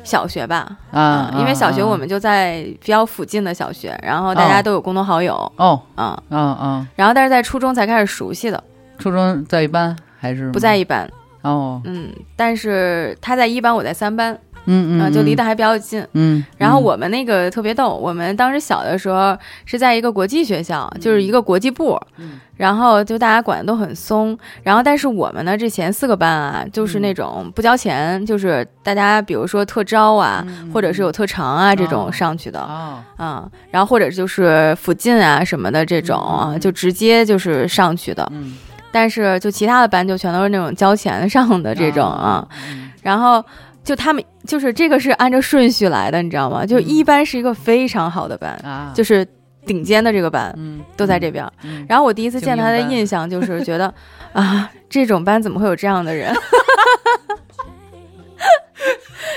小学吧，啊，嗯，因为小学啊。我们就在比较附近的小学，然后大家哦都有共同好友，哦。嗯，啊啊，然后但是在初中才开始熟悉的，初中在一班还是不在一班，哦，嗯，但是他在一班，我在三班，嗯嗯，啊，就离嗯得还比较近。嗯，嗯然后我们那个特别逗，我们当时小的时候是在一个国际学校，就是一个国际部，嗯然后就大家管的都很松。然后但是我们呢，这前四个班啊，就是嗯那种不交钱，就是大家比如说特招啊，或者是有特长啊这种哦上去的。哦，啊、然后或者就是附近啊什么的这种啊，就直接就是上去的。嗯，但是就其他的班就全都是那种交钱上的这种啊，嗯，然后就他们就是这个是按照顺序来的，你知道吗？就嗯。一班是一个非常好的班，啊，就是顶尖的这个班嗯，都在这边。嗯，然后我第一次见他的印象就是觉得 *laughs* 啊，这种班怎么会有这样的人？*laughs*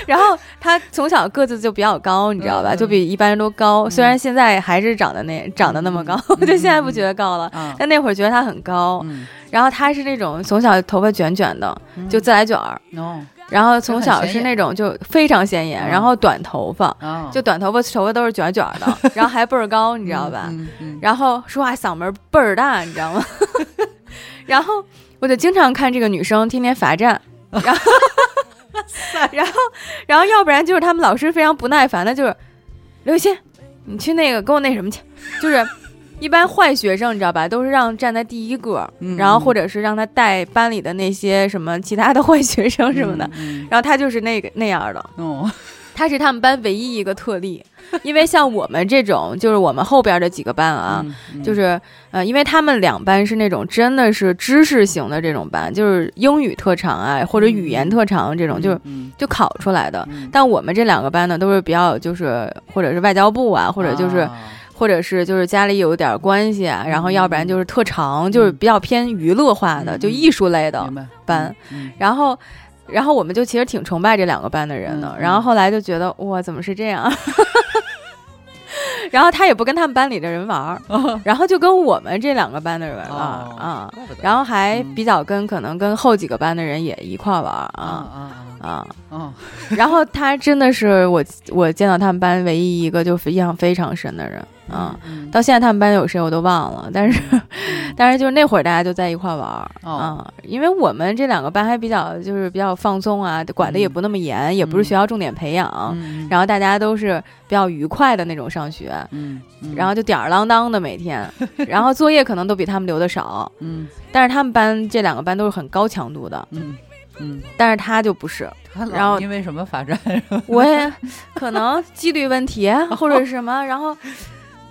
然后他从小个子就比较高，你知道吧？就比一般人都高。虽然现在还是长得那长得那么高，嗯。*laughs* 就现在不觉得高了，啊，但那会儿觉得他很高。嗯，然后他是那种从小头发卷卷的，嗯。就自来卷儿，哦然后从小是那种就非常显眼，嗯然后短头发，哦，就短头发头发都是卷卷的，*laughs* 然后还倍儿高，你知道吧？然后说话嗓门倍儿大，你知道吗？*laughs* 然后我就经常看这个女生天天罚站，然后 *laughs* 然后然后要不然就是他们老师非常不耐烦的，就是刘雨欣，你去那个给我那什么去，就是。一般坏学生你知道吧，都是让站在第一个，嗯然后或者是让他带班里的那些什么其他的坏学生什么的，，嗯，然后他就是那个那样的，嗯哦，*laughs* 他是他们班唯一一个特例，因为像我们这种，就是我们后边的几个班啊，就是呃，因为他们两班是那种真的是知识型的这种班，就是英语特长啊，或者语言特长这种，就是嗯。就考出来的。嗯。但我们这两个班呢，都是比较就是或者是外交部啊，或者就是、啊或者是就是家里有点关系啊，然后要不然就是特长，就是比较偏娱乐化的，嗯就艺术类的班，嗯然后。然后我们就其实挺崇拜这两个班的人的，然后后来就觉得哇，怎么是这样？*laughs* 然后他也不跟他们班里的人玩儿，嗯然后就跟我们这两个班的人玩儿哦啊，然后还嗯。比较跟可能跟后几个班的人也一块儿玩儿啊啊。*laughs* 然后他真的是我我见到他们班唯一一个就印象非常深的人啊。嗯，到现在他们班有谁我都忘了，但是 *laughs* 但是就是那会儿大家就在一块儿玩儿哦。啊，因为我们这两个班还比较就是比较放松啊，管的也不那么严，也不是学校重点培养，嗯然后大家都是比较愉快的那种上学，嗯，嗯。然后就吊儿郎当的每天，*laughs* 然后作业可能都比他们留的少，嗯。但是他们班这两个班都是很高强度的，嗯嗯，但是他就不是，然后因为什么罚站？*laughs* 我也可能纪律问题 *laughs* 或者是什么，然后。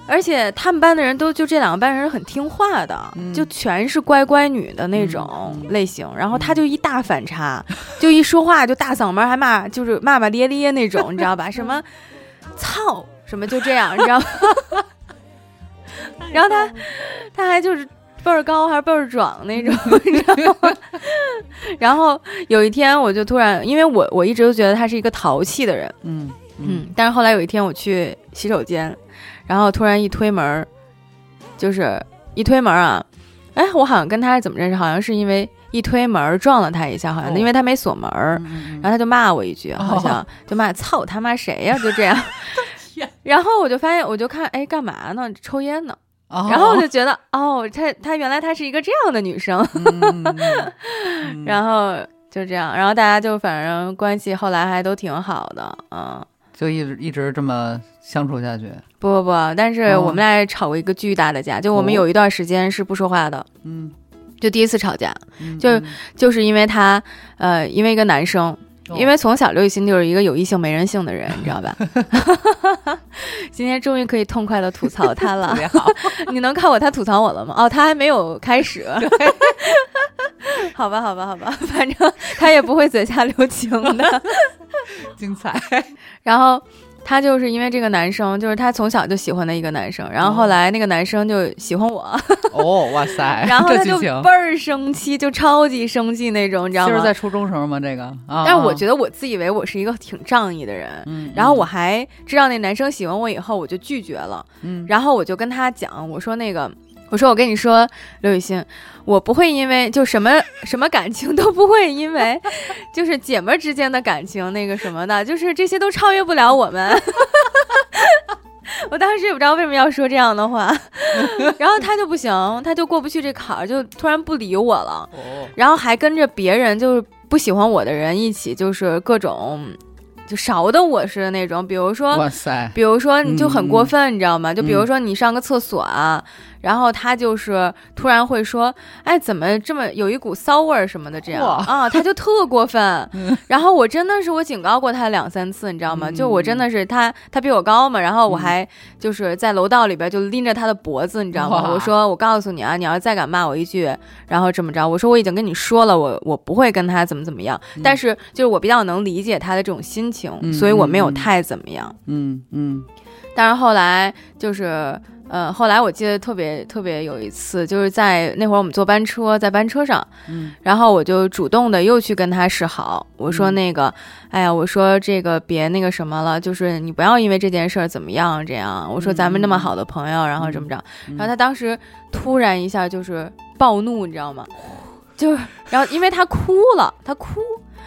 而且他们班的人都就这两个班人很听话的，嗯就全是乖乖女的那种类型。然后他就一大反差，就一说话就大嗓门，还骂，就是骂骂咧咧那种，*laughs* 你知道吧？什么操，什么就这样，你知道吗？然后他他还就是倍儿高还是倍儿壮那种，*laughs* 你知道吗？*laughs* 然后有一天我就突然，因为我我一直都觉得他是一个淘气的人，嗯嗯，但是后来有一天我去洗手间，然后突然一推门儿，就是一推门儿啊，哎，我好像跟他是怎么认识？好像是因为一推门儿撞了他一下，好像、哦因为他没锁门然后他就骂我一句，好像、哦就骂操他妈谁呀、就这样。*laughs* 然后我就发现，我就看，哎，干嘛呢？抽烟呢。哦然后我就觉得，哦，她她原来她是一个这样的女生。嗯 *laughs* 然后就这样，然后大家就反正关系后来还都挺好的，嗯。就一直一直这么相处下去。不不不，但是哦我们俩也吵过一个巨大的架，就我们哦有一段时间是不说话的，嗯，就第一次吵架，嗯就就是因为他，呃，因为一个男生，哦因为从小刘雨欣就是一个有异性没人性的人，*laughs* 你知道吧？*laughs* 今天终于可以痛快的吐槽他特了，*laughs* 别好。你能看我他吐槽我了吗？哦，他还没有开始。好吧，好吧，好吧，反正他也不会嘴下留情的。精彩。然后他就是因为这个男生，就是他从小就喜欢的一个男生，然后后来那个男生就喜欢我，*laughs* 哦，哇塞，然后他就倍儿生气，就超级生气那种，你知道吗？就是在初中时候吗？这个啊，但是我觉得，得我自以为我是一个挺仗义的人。嗯，然后我还知道那男生喜欢我以后，我就拒绝了。嗯，然后我就跟他讲，我说那个，我说我跟你说，刘雨欣，我不会因为就什么什么感情都不会因为，就是姐们儿之间的感情那个什么的，就是这些都超越不了我们。*laughs* 我当时也不知道为什么要说这样的话，*laughs* 然后他就不行，他就过不去这坎儿，就突然不理我了，哦，然后还跟着别人就是不喜欢我的人一起，就是各种就勺的我似的那种，比如说哇塞，比如说你就很过嗯分，你知道吗？就比如说你上个厕所啊，然后他就是突然会说，哎，怎么这么有一股骚味儿什么的，这样。啊，他就特过分。*laughs* 嗯。然后我真的是我警告过他两三次，你知道吗？嗯。就我真的是他他比我高嘛，然后我还就是在楼道里边就拎着他的脖子，你知道吗？我说我告诉你啊，你要再敢骂我一句，然后这么着，我说我已经跟你说了，我我不会跟他怎么怎么样，但是就是我比较能理解他的这种心情，嗯所以我没有太怎么样。嗯嗯。但是后来就是，呃，后来我记得特别特别有一次，就是在那会儿我们坐班车，在班车上，嗯。然后我就主动的又去跟他示好，我说嗯。那个，哎呀，我说这个别那个什么了，就是你不要因为这件事儿怎么样这样，我说咱们那么好的朋友，然后怎么着，嗯。然后他当时突然一下就是暴怒，你知道吗？就是，然后因为他哭了，他哭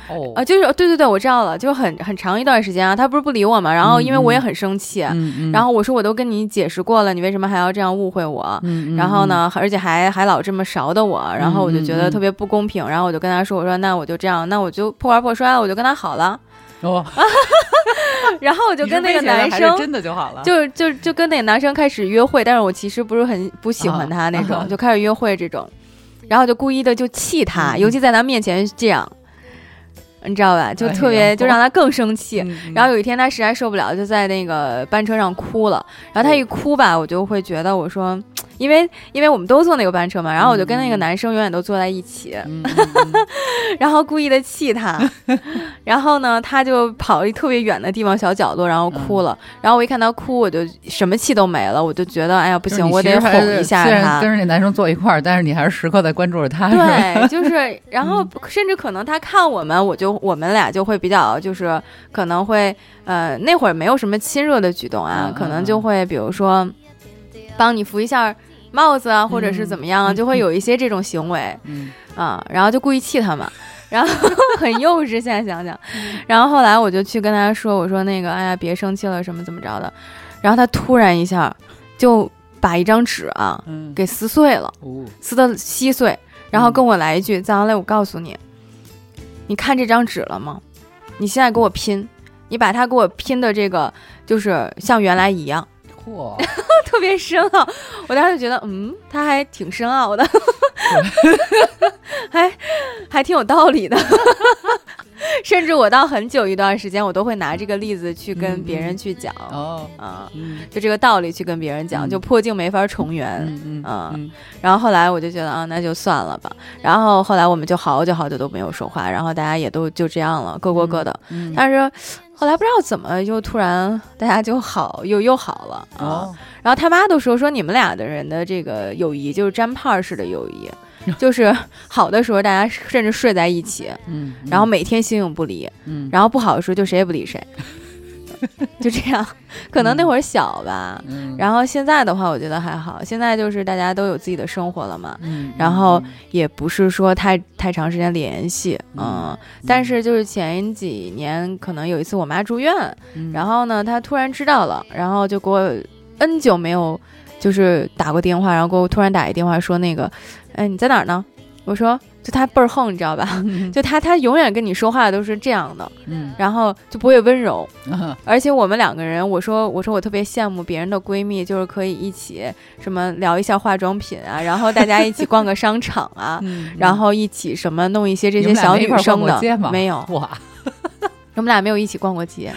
哦。啊、就是对对对，我知道了，就很很长一段时间啊，他不是不理我嘛，然后因为我也很生气，然后我说我都跟你解释过了，你为什么还要这样误会我？然后？呢，而且还还老这么勺的我，然后我就觉得特别不公平，然后我就跟他说，我说那我就这样，那我就破罐破摔了，我就跟他好了，嗯哦，*laughs* 然后我就跟那个男生。真的就好了，就就就跟那个男生开始约会，但是我其实不是很不喜欢他那种，啊。就开始约会这种，然后就故意的就气他，嗯尤其在他面前这样，你知道吧？就哎特别、就让他更生气。然后有一天他实在受不了，就在那个班车上哭了。然后他一哭吧，我就会觉得我说，因为因为我们都坐那个班车嘛，然后我就跟那个男生永远都坐在一起，*laughs* 然后故意的气他。*laughs* 然后呢，他就跑一特别远的地方小角落，然后哭了。然后我一看他哭，我就什么气都没了，我就觉得哎呀不行，*laughs* 我得哄一下他虽然跟。着那男生坐一块儿，但是你还是时刻在关注着他？对，就是，然后嗯甚至可能他看我们，我就我们俩就会比较，就是可能会，呃，那会儿没有什么亲热的举动啊，嗯可能就会比如说帮你扶一下帽子啊，或者是怎么样啊，嗯就会有一些这种行为嗯。啊，然后就故意气他们。然后 *laughs* 很幼稚，现在想想，然后后来我就去跟他说，我说那个，哎呀，别生气了，什么怎么着的，然后他突然一下就把一张纸啊嗯，给撕碎了，哦，撕的稀碎，然后跟我来一句：“张阳磊，我告诉你，你看这张纸了吗？你现在给我拼，你把它给我拼的这个就是像原来一样，嚯，*laughs* 特别深奥。”我当时就觉得，嗯，他还挺深奥的，*laughs* 还还挺有道理的。甚至我到很久一段时间，我都会拿这个例子去跟嗯别人嗯去讲哦，啊，嗯就这个道理去跟别人讲，嗯就破镜没法重圆。嗯嗯啊嗯然后后来我就觉得啊，那就算了吧。然后后来我们就好久好久都没有说话，然后大家也都就这样了，各过各的。嗯，但是后来不知道怎么又突然大家就好又又好了。啊。哦，然后他妈都说说你们俩的人的这个友谊就是粘派儿式的友谊，*laughs* 就是好的时候大家甚至睡在一起，嗯，然后每天形影不离，嗯，然后不好的时候就谁也不理谁，*laughs* 就这样。可能那会儿小吧。嗯，然后现在的话，我觉得还好。现在就是大家都有自己的生活了嘛，嗯，然后也不是说太太长时间联系，嗯。但是就是前几年可能有一次我妈住院，嗯，然后呢，她突然知道了，然后就给我 N 久没有就是打过电话，然后给我突然打一电话说那个，哎你在哪儿呢？我说就他倍儿横，你知道吧？就他他永远跟你说话都是这样的，嗯，然后就不会温柔。嗯。而且我们两个人，我说我说我特别羡慕别人的闺蜜，就是可以一起什么聊一下化妆品啊，*laughs* 然后大家一起逛个商场啊，嗯，然后一起什么弄一些这些小女生的？没有，哇，*laughs* 我们俩没有一起逛过街，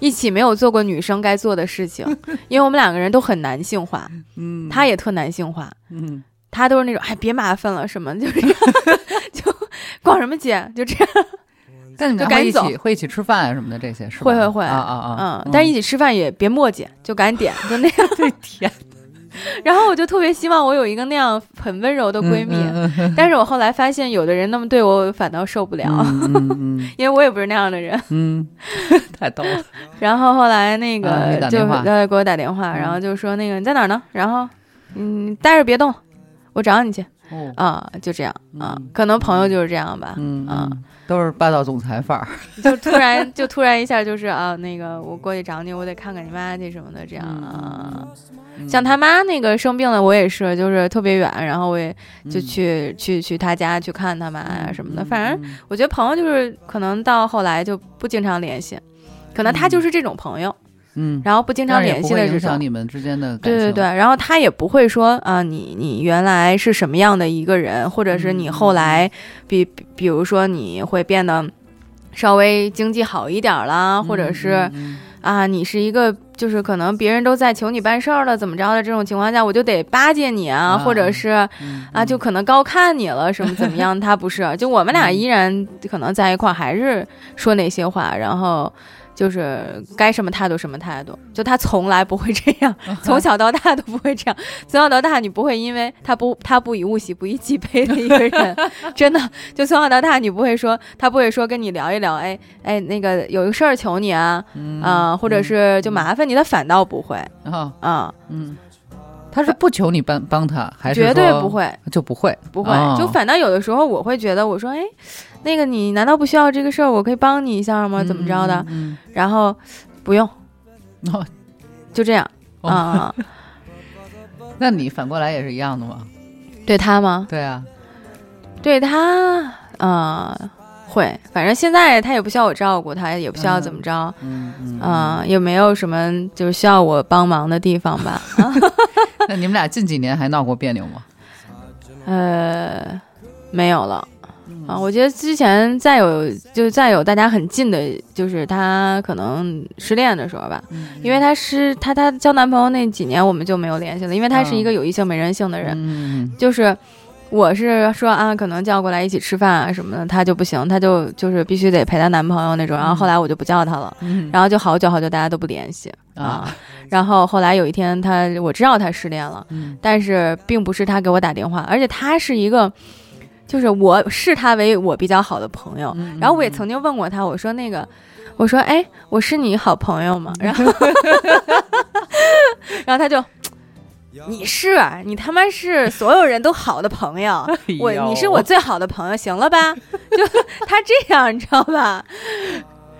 一起没有做过女生该做的事情，*laughs* 因为我们两个人都很男性化，嗯，他也特男性化，嗯他都是那种哎别麻烦了什么，*laughs* 就是 *laughs* 就逛什么街就这样，*laughs* 但你们就赶紧走会一起会一起吃饭啊什么的这些是吧？会会会啊啊啊！嗯，但是一起吃饭也别磨叽，就赶紧点，就那样。对天然后我就特别希望我有一个那样很温柔的闺蜜，嗯嗯但是我后来发现有的人那么对我反倒受不了，因为我也不是那样的人。嗯，太逗了。然后后来那个就你打电话呃给我打电话，嗯然后就说那个你在哪儿呢？然后嗯待着别动，我找你去哦，啊，就这样啊嗯，可能朋友就是这样吧，嗯啊，嗯都是霸道总裁范儿。*laughs* 就突然就突然一下就是啊那个我过去找你，我得看看你妈去什么的这样啊。嗯像他妈那个生病了，我也是，就是特别远，然后我也就嗯去、去去他家去看他妈呀什么的。嗯反正嗯我觉得朋友就是可能到后来就不经常联系，可能他就是这种朋友，嗯，然后不经常联系的这种。影响你们之间的感情。对对对，然后他也不会说啊，你你原来是什么样的一个人，或者是你嗯后来比比比如说你会变得稍微经济好一点儿啦，或者是、嗯啊，你是一个就是可能别人都在求你办事儿了，怎么着的这种情况下，我就得巴结你啊，啊或者是嗯啊，就可能高看你了，什么怎么样？他不是，就我们俩嗯依然可能在一块儿，还是说那些话，然后就是该什么态度什么态度，就他从来不会这样，从小到大都不会这样。从小到大，你不会因为他不他不以物喜，不以己悲的一个人，真的。就从小到大，你不会说他不会说跟你聊一聊，哎哎，那个有一个事儿求你啊，啊，或者是就麻烦你，他反倒不会啊啊嗯。他是不求你帮帮他，还是绝对不会就不会不会就反倒有的时候我会觉得我说哎，那个你难道不需要这个事儿？我可以帮你一下吗？怎么着的？然后不用，就这样啊。*laughs* 那你反过来也是一样的吗？对他吗？对啊，对他啊。会，反正现在他也不需要我照顾，他也不需要怎么着，嗯嗯，也没有什么就是需要我帮忙的地方吧。*laughs* *laughs* 那你们俩近几年还闹过别扭吗？呃，没有了啊。我觉得之前再有，就再有大家很近的，就是他可能失恋的时候吧，因为他失他他交男朋友那几年我们就没有联系了，因为他是一个有异性没人性的人，就是。我是说啊，可能叫过来一起吃饭啊什么的，她就不行，她就就是必须得陪她男朋友那种。然后后来我就不叫他了，然后就好久好久大家都不联系啊。然后后来有一天她我知道她失恋了，但是并不是她给我打电话，而且她是一个，就是我视他为我比较好的朋友。然后我也曾经问过他，我说那个，我说哎，我是你好朋友吗？然后，*laughs* 然后他就。你是你他妈是所有人都好的朋友，*laughs* 我你是我最好的朋友，行了吧？*laughs* 就他这样，你知道吧？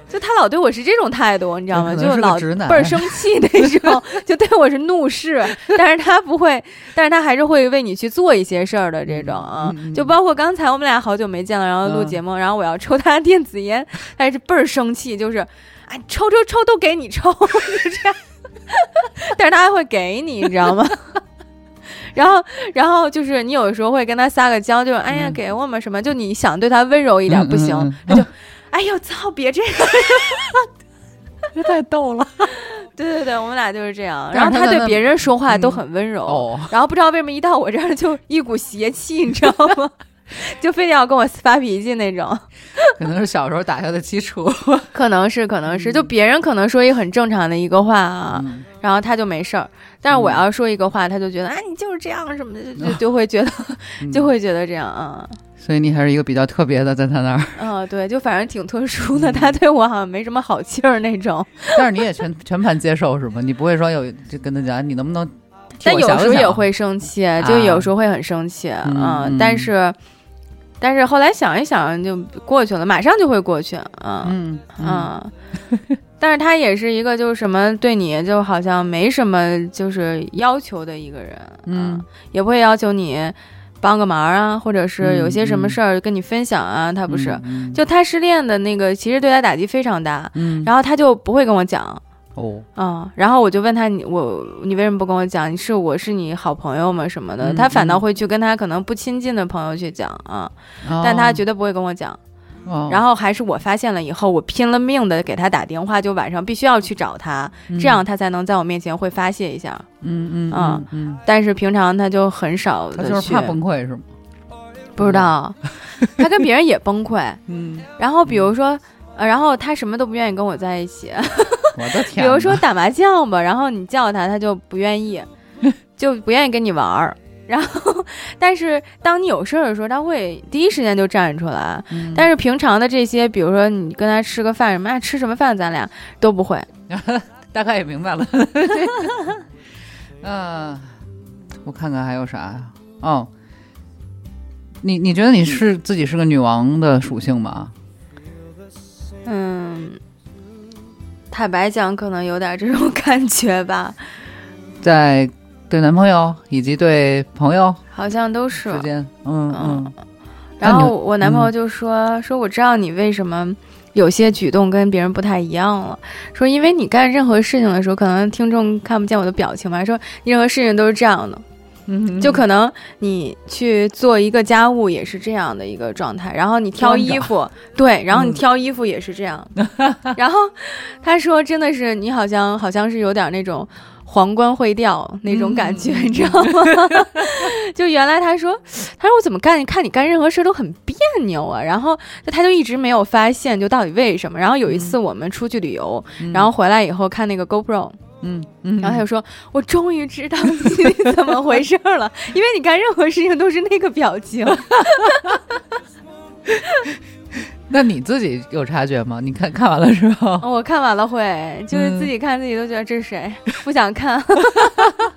就他老对我是这种态度，你知道吗？就老倍儿生气那种，*laughs* 就对我是怒视，但是他不会，但是他还是会为你去做一些事儿的这种啊。就包括刚才我们俩好久没见了，然后录节目，然后我要抽他的电子烟，他是倍儿生气，就是哎，抽抽抽都给你抽，就这样。*laughs* 但是他还会给你，你知道吗？*laughs* 然后，然后就是你有的时候会跟他撒个娇，就是哎呀，给我们什么？就你想对他温柔一点不行，他就哎呦操，别这样，*laughs* 这太逗了。对对对，我们俩就是这样。然后他对别人说话都很温柔，然后不知道为什么一到我这儿就一股邪气，你知道吗？*laughs* 就非得要跟我发脾气那种，*laughs* 可能是小时候打下的基础，*laughs* 可能是，可能是，就别人可能说一个很正常的一个话啊，然后他就没事儿，但是我要说一个话，他就觉得，啊，你就是这样什么的，就就会觉得，就会觉得这样啊。所以你还是一个比较特别的，在他那儿。嗯，对，就反正挺特殊的，他对我好像没什么好气儿那种。但是你也全全盘接受是吗？你不会说有就跟他讲，你能不能？但有时候也会生气，就有时候会很生气，嗯，但是。但是后来想一想就过去了，马上就会过去啊，嗯嗯，*laughs* 但是他也是一个就是什么对你就好像没什么就是要求的一个人，嗯，也不会要求你帮个忙啊，或者是有些什么事儿跟你分享啊，他不是，就他失恋的那个其实对他打击非常大，嗯，然后他就不会跟我讲。哦，嗯，然后我就问他，你我你为什么不跟我讲？你是我是你好朋友吗？什么的？他反倒会去跟他可能不亲近的朋友去讲啊，但他绝对不会跟我讲。然后还是我发现了以后，我拼了命的给他打电话，就晚上必须要去找他，这样他才能在我面前会发泄一下。嗯嗯嗯嗯。但是平常他就很少的他就是怕崩溃是吗？不知道，*laughs* 他跟别人也崩溃。嗯。然后比如说。呃，然后他什么都不愿意跟我在一起，*laughs* 我的天！比如说打麻将吧，然后你叫他，他就不愿意，*laughs* 就不愿意跟你玩儿。然后，但是当你有事儿的时候，他会第一时间就站出来。但是平常的这些，比如说你跟他吃个饭什么，吃什么饭，咱俩都不会。*laughs* 大概也明白了。*laughs* 嗯，我看看还有啥呀？哦，你你觉得你是自己是个女王的属性吗？嗯，坦白讲，可能有点这种 *laughs* 感觉吧。在对男朋友以及对朋友，好像都是之间，嗯嗯。然后我男朋友就说：“说我知道你为什么有些举动跟别人不太一样了。说因为你干任何事情的时候，可能听众看不见我的表情嘛。说任何事情都是这样的。”就可能你去做一个家务也是这样的一个状态，然后你挑衣服，*laughs* 对，然后你挑衣服也是这样。*laughs* 然后他说：“真的是你好像好像是有点那种皇冠会掉那种感觉，你知道吗？” *laughs* 就原来他说：“他说我怎么干看你干任何事都很别别扭啊。然后他就一直没有发现，就到底为什么。然后有一次我们出去旅游，然后回来以后看那个 GoPro，嗯嗯，然后他就说：“我终于知道你 *laughs* 怎么回事了，因为你干任何事情都是那个表情。*laughs* ”那你自己有察觉吗？你看看完了之后，我看完了会，就是自己看自己都觉得这是谁，不想看。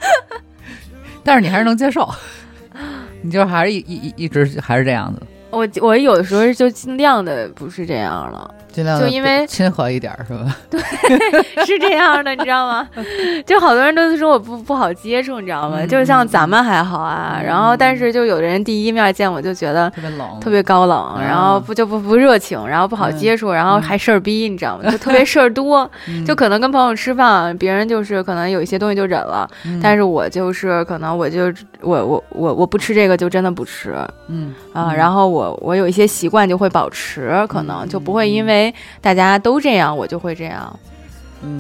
*laughs* 但是你还是能接受，你就还是一一一直还是这样子。我我有的时候就尽量的不是这样了。尽量就因为亲和一点是吧？*laughs* 对，是这样的，你知道吗？就好多人都是说我不不好接触，你知道吗？就是像咱们还好啊，然后但是就有的人第一面见我就觉得特别冷，特别高冷，然后不就不不热情，然后不好接触，然后还事儿逼，你知道吗？就特别 *laughs* 事儿多，就可能跟朋友吃饭，别人就是可能有一些东西就忍了，但是我就是可能我就我我我我不吃这个就真的不吃，嗯啊，然后我我有一些习惯就会保持，可能就不会因为。大家都这样，我就会这样。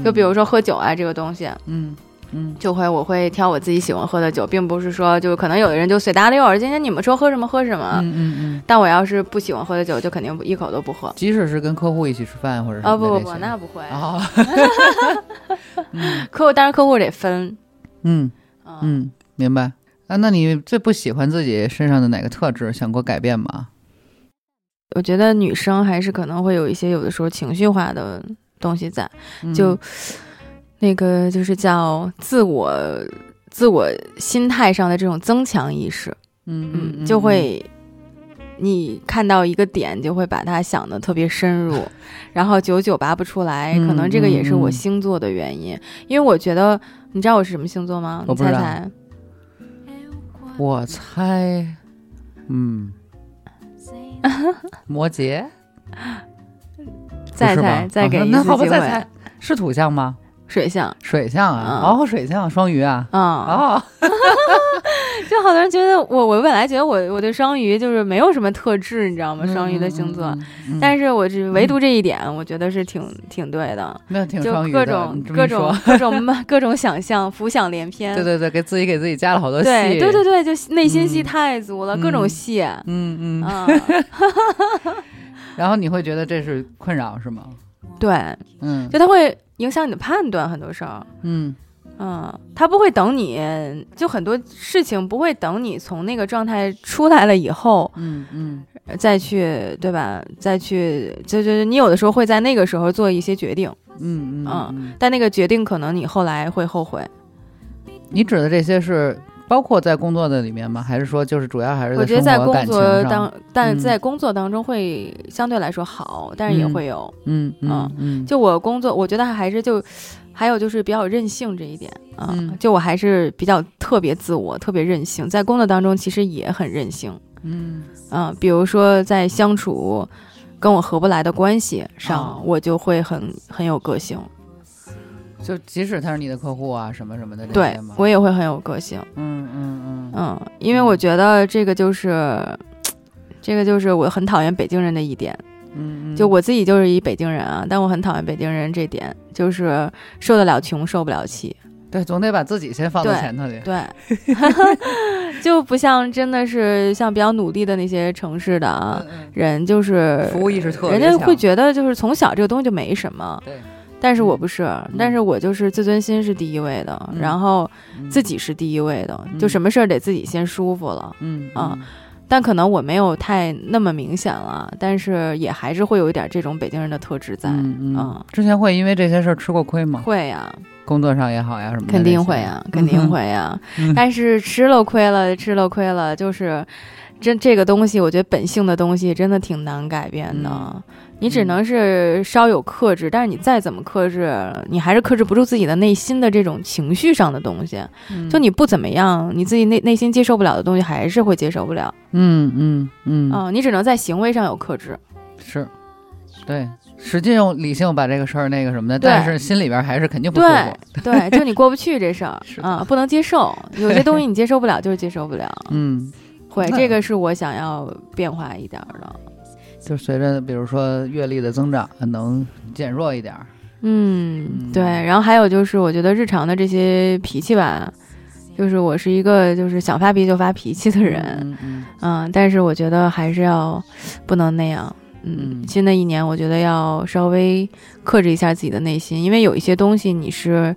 就比如说喝酒啊，这个东西，嗯嗯，就会我会挑我自己喜欢喝的酒，并不是说就可能有的人就随大溜，今天你们说喝什么喝什么。嗯嗯嗯。但我要是不喜欢喝的酒，就肯定一口都不喝。即使是跟客户一起吃饭或者啊不不不，那不会。啊。*laughs* *laughs* 客户当然客户得分。嗯嗯，明白。啊，那你最不喜欢自己身上的哪个特质？想过改变吗？我觉得女生还是可能会有一些有的时候情绪化的东西在，就那个就是叫自我自我心态上的这种增强意识，嗯嗯，就会你看到一个点就会把它想的特别深入，*laughs* 然后久久拔不出来，可能这个也是我星座的原因，因为我觉得你知道我是什么星座吗？你猜猜？我猜，嗯。摩羯，再猜，再给一次机会。是土象吗？水象，水象啊！哦，水象，双鱼啊！啊哦，*laughs* *laughs* 就好多人觉得我，我本来觉得我我对双鱼就是没有什么特质，你知道吗？双鱼的星座，但是我这唯独这一点，我觉得是挺挺对的。那挺双鱼的，各种各种 *laughs* 各种各种想象，浮想联翩。对对对，给自己给自己加了好多戏。对对对对，就内心戏太足了，各种戏。嗯嗯。然后你会觉得这是困扰是吗？对，嗯，就他会。影响你的判断，很多事儿，嗯。嗯，他不会等你，就很多事情不会等你从那个状态出来了以后，嗯嗯，再去，对吧？再去，就就你有的时候会在那个时候做一些决定，嗯嗯，但那个决定可能你后来会后悔。你指的这些是包括在工作的里面吗？还是说就是主要还是我觉得在工作当，但在工作当中会相对来说好，但是也会有，嗯嗯嗯，就我工作，我觉得还是就还有就是比较任性这一点啊，就我还是比较特别自我，特别任性，在工作当中其实也很任性，嗯。嗯，比如说在相处跟我合不来的关系上，我就会很很有个性。就即使他是你的客户啊，什么什么的，对我也会很有个性。嗯嗯嗯嗯，因为我觉得这个就是，这个就是我很讨厌北京人的一点。嗯，就我自己就是一北京人啊，但我很讨厌北京人这点，就是受得了穷，受不了气。对，总得把自己先放在前头去。对，*laughs* 就不像真的是像比较努力的那些城市的人，就是服务意识特别人家会觉得就是从小这个东西就没什么。对。但是我不是，但是我就是自尊心是第一位的，然后自己是第一位的，就什么事儿得自己先舒服了，嗯啊，但可能我没有太那么明显了，但是也还是会有一点这种北京人的特质在，嗯，之前会因为这些事儿吃过亏吗？会呀，工作上也好呀，什么肯定会呀，肯定会呀，但是吃了亏了，吃了亏了，就是这这个东西，我觉得本性的东西真的挺难改变的。你只能是稍有克制，但是你再怎么克制，你还是克制不住自己的内心的这种情绪上的东西。就你不怎么样，你自己内内心接受不了的东西，还是会接受不了。嗯嗯嗯。啊，你只能在行为上有克制。是，对，使劲用理性把这个事儿那个什么的，但是心里边还是肯定不舒服。对，就你过不去这事儿啊，不能接受。有些东西你接受不了，就是接受不了。嗯，会，这个是我想要变化一点的。就随着比如说阅历的增长，能减弱一点儿。嗯，对。然后还有就是，我觉得日常的这些脾气吧，就是我是一个就是想发脾气就发脾气的人，嗯嗯嗯，但是我觉得还是要不能那样。嗯，嗯新的一年我觉得要稍微克制一下自己的内心，因为有一些东西你是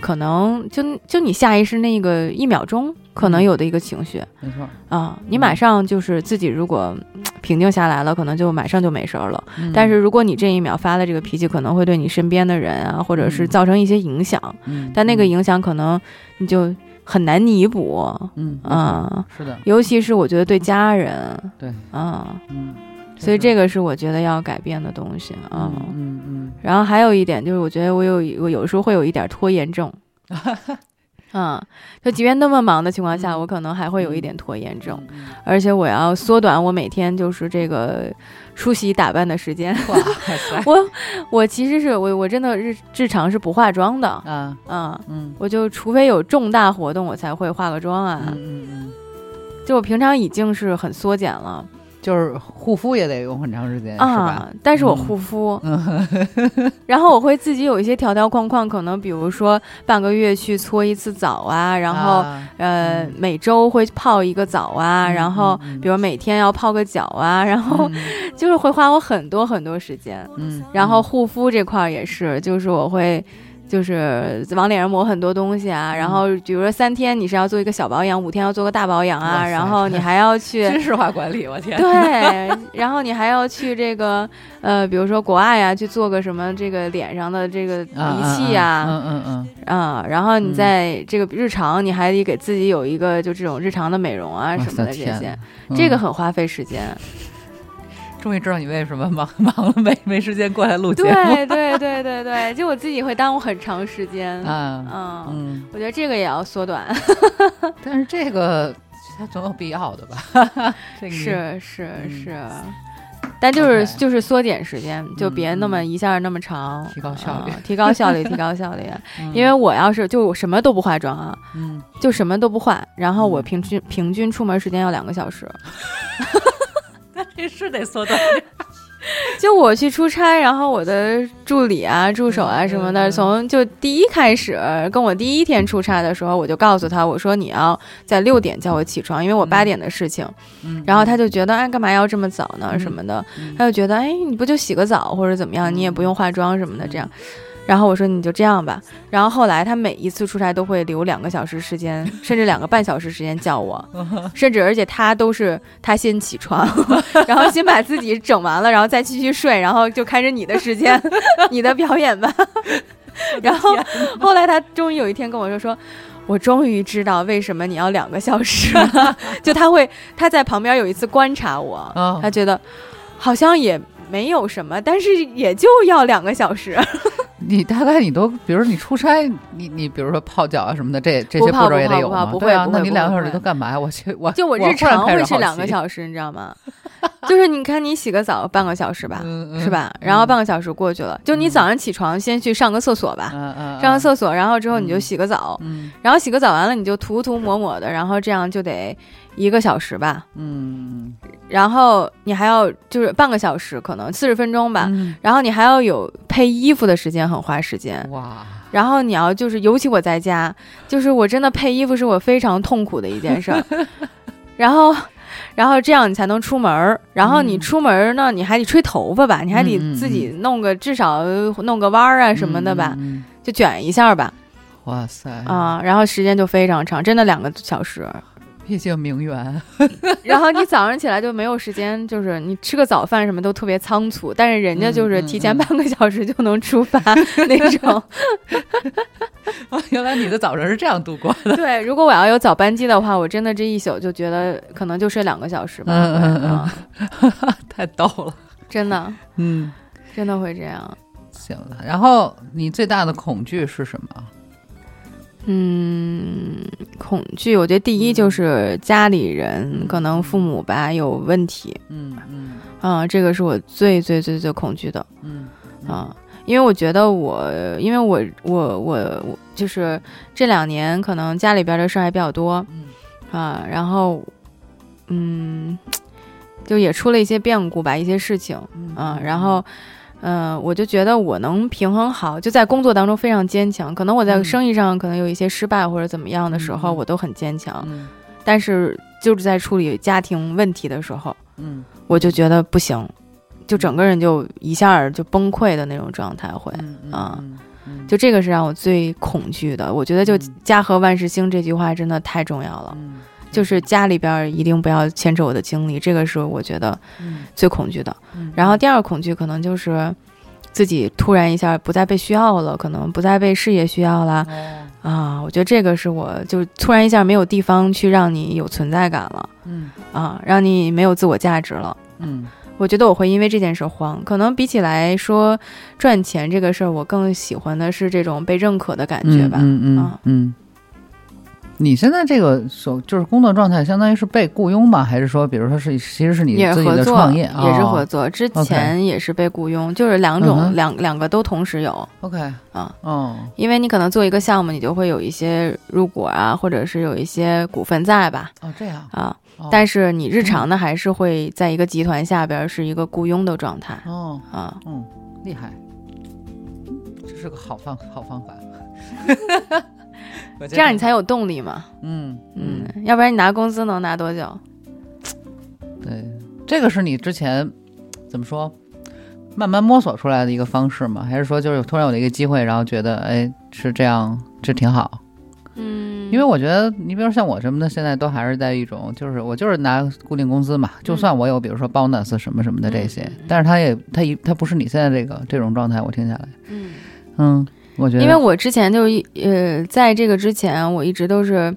可能就就你下意识那个一秒钟可能嗯。有的一个情绪。没错。啊，你马上就是自己如果嗯平静下来了，可能就马上就没事儿了。嗯。但是如果你这一秒发了这个脾气，可能会对你身边的人啊，或者是嗯。造成一些影响，嗯，但那个嗯。影响可能你就很难弥补。嗯啊，是的，尤其是我觉得对家人，对，啊，嗯，所以这个个是我觉得要改变的东西啊。嗯嗯嗯。然后还有一点就是，我觉得我有我有时候会有一点拖延症，*laughs* 啊，就即便那么忙的情况下，嗯我可能还会有一点拖延症，嗯。而且我要缩短我每天就是这个梳洗打扮的时间。哇塞。我我其实是我我真的日日常是不化妆的，啊，啊，嗯。我就除非有重大活动我才会化个妆啊，嗯嗯嗯，就我平常已经是很缩减了就是护肤也得用很长时间，是吧？啊，但是我嗯护肤，*laughs* 然后我会自己有一些条条框框，可能比如说半个月去搓一次澡啊，然后、啊呃嗯每周会泡一个澡啊，嗯然后比如每天要泡个脚啊，*laughs* 然后嗯就是会花我很多很多时间。嗯，然后嗯护肤这块儿也是，就是我会。就是往脸上抹很多东西啊，然后比如说三天你是要做一个小保养，五天要做个大保养啊，然后你还要去 *laughs* 军事化管理，我天，对，*laughs* 然后你还要去这个呃，比如说国外呀，去做个什么这个脸上的这个啊仪器呀，嗯嗯嗯啊，然后你嗯在这个日常，你还得给自己有一个就这种日常的美容啊嗯，什么的这些，嗯，这个很花费时间。终于知道你为什么 *laughs* 忙忙了没没时间过来录节目对对对对对，就我自己会耽误很长时间。啊，嗯，嗯，我觉得这个也要缩短。*laughs* 但是这个它总有必要的吧？*laughs* 这个你是是嗯是。但就是就是缩减时间，就嗯别那么嗯一下那么长，提高效率啊提高效率，提高效率。嗯因为我要是就我什么都不化妆啊，嗯，就什么都不化，然后我嗯平均平均出门时间要两个小时。这是得缩短。*laughs* 就我去出差，然后我的助理啊、助手啊嗯什么的，从就第一开始跟我第一天出差的时候，我就告诉他，我说你要在六点叫我起床，因为我八嗯点的事情。嗯然后他就觉得，哎，干嘛要这么早呢？嗯什么的，嗯他就觉得，哎，你不就洗个澡或者怎么样，你也不用化妆什么的，这样。然后我说你就这样吧。然后后来他每一次出差都会留两个小时时间，*laughs* 甚至两个半小时时间叫我，甚至而且他都是他先起床，*laughs* 然后先把自己整完了，然后再继续睡，然后就开始你的时间，*laughs* 你的表演吧。然后后来他终于有一天跟我说说。我终于知道为什么你要两个小时了，就他会他在旁边有一次观察我，哦他觉得好像也没有什么，但是也就要两个小时。你大概你都，比如说你出差，你你比如说泡脚啊什么的，这这些步骤也得有吗？不泡不泡对啊，那你两个小时都干嘛呀？我去，我就我我日常会是是两个小时，你知道吗？*laughs* 就是你看你洗个澡半个小时吧，嗯是？吧？然后半个小时过去了，就你早上起床先去上个厕所吧，上个厕所，然后之后你就嗯洗个澡，嗯然后洗个澡完了你就涂涂抹抹的，然后这样就得一个小时吧，嗯然后你还要就是半个小时，可能四十分钟吧。嗯，然后你还要有配衣服的时间，很花时间。哇，然后你要就是，尤其我在家，就是我真的配衣服是我非常痛苦的一件事儿。*laughs* 然后，然后这样你才能出门儿。然后你嗯出门儿呢，你还得吹头发吧，你还得自己弄个至少弄个弯儿啊什么的吧，就卷一下吧嗯哇塞啊。然后时间就非常长，真的两个小时。毕竟名媛，*laughs* 然后你早上起来就没有时间，就是你吃个早饭什么都特别仓促，但是人家就是提前嗯半个小时就能出发 *laughs* 那种。原来你的早晨是这样度过的。对，如果我要有早班机的话，我真的这一宿就觉得可能就睡两个小时吧。嗯嗯嗯啊 *laughs* 太逗了。真的嗯，真的会这样。行了。然后你最大的恐惧是什么？嗯，恐惧，我觉得第一就是家里人可能父母吧有问题，嗯嗯。啊，这个是我最最最最恐惧的。嗯啊。因为我觉得我，因为我我我我就是这两年可能家里边的事儿还比较多。嗯。啊，然后嗯，就也出了一些变故吧，一些事情，嗯啊，然后，嗯、我就觉得我能平衡好，就在工作当中非常坚强。可能我在嗯生意上可能有一些失败或者怎么样的时候，嗯嗯我都很坚强。嗯但是就是在处理家庭问题的时候，嗯我就觉得不行，就整个人就一下儿就崩溃的那种状态会。嗯啊嗯嗯就这个是让我最恐惧的。我觉得就嗯“家和万事兴”这句话真的太重要了。嗯就是家里边儿一定不要牵扯我的精力，这个是我觉得嗯最恐惧的。嗯然后第二个恐惧可能就是自己突然一下不再被需要了，可能不再被事业需要啦哦啊！我觉得这个是我就突然一下没有地方去让你有存在感了嗯啊，让你没有自我价值了。嗯我觉得我会因为这件事慌，可能比起来说赚钱这个事儿，我更喜欢的是这种被认可的感觉吧。嗯嗯啊嗯。你现在这个手就是工作状态，相当于是被雇佣吧？还是说，比如说是其实是你自己的创业，也是哦。合作。之前也是被雇佣，就是两种、嗯两两个都同时有。OK 啊，哦，因为你可能做一个项目，你就会有一些入股啊，或者是有一些股份在吧，哦这样，啊，哦。但是你日常呢还是会在一个集团下边是一个雇佣的状态。哦，啊。嗯，厉害，这是个好方好方法。*laughs* 这样你才有动力嘛，嗯嗯嗯，，要不然你拿工资能拿多久？对，这个是你之前怎么说，慢慢摸索出来的一个方式吗？还是说就是突然有了一个机会，然后觉得哎是这样，这挺好？嗯，因为我觉得你比如像我什么的，现在都还是在一种就是我就是拿固定工资嘛，就算我有比如说 bonus 什么什么的这些，但是他也他一他不是你现在这个这种状态，我听下来，嗯。嗯，我觉得因为我之前就一呃，在这个之前，我一直都是，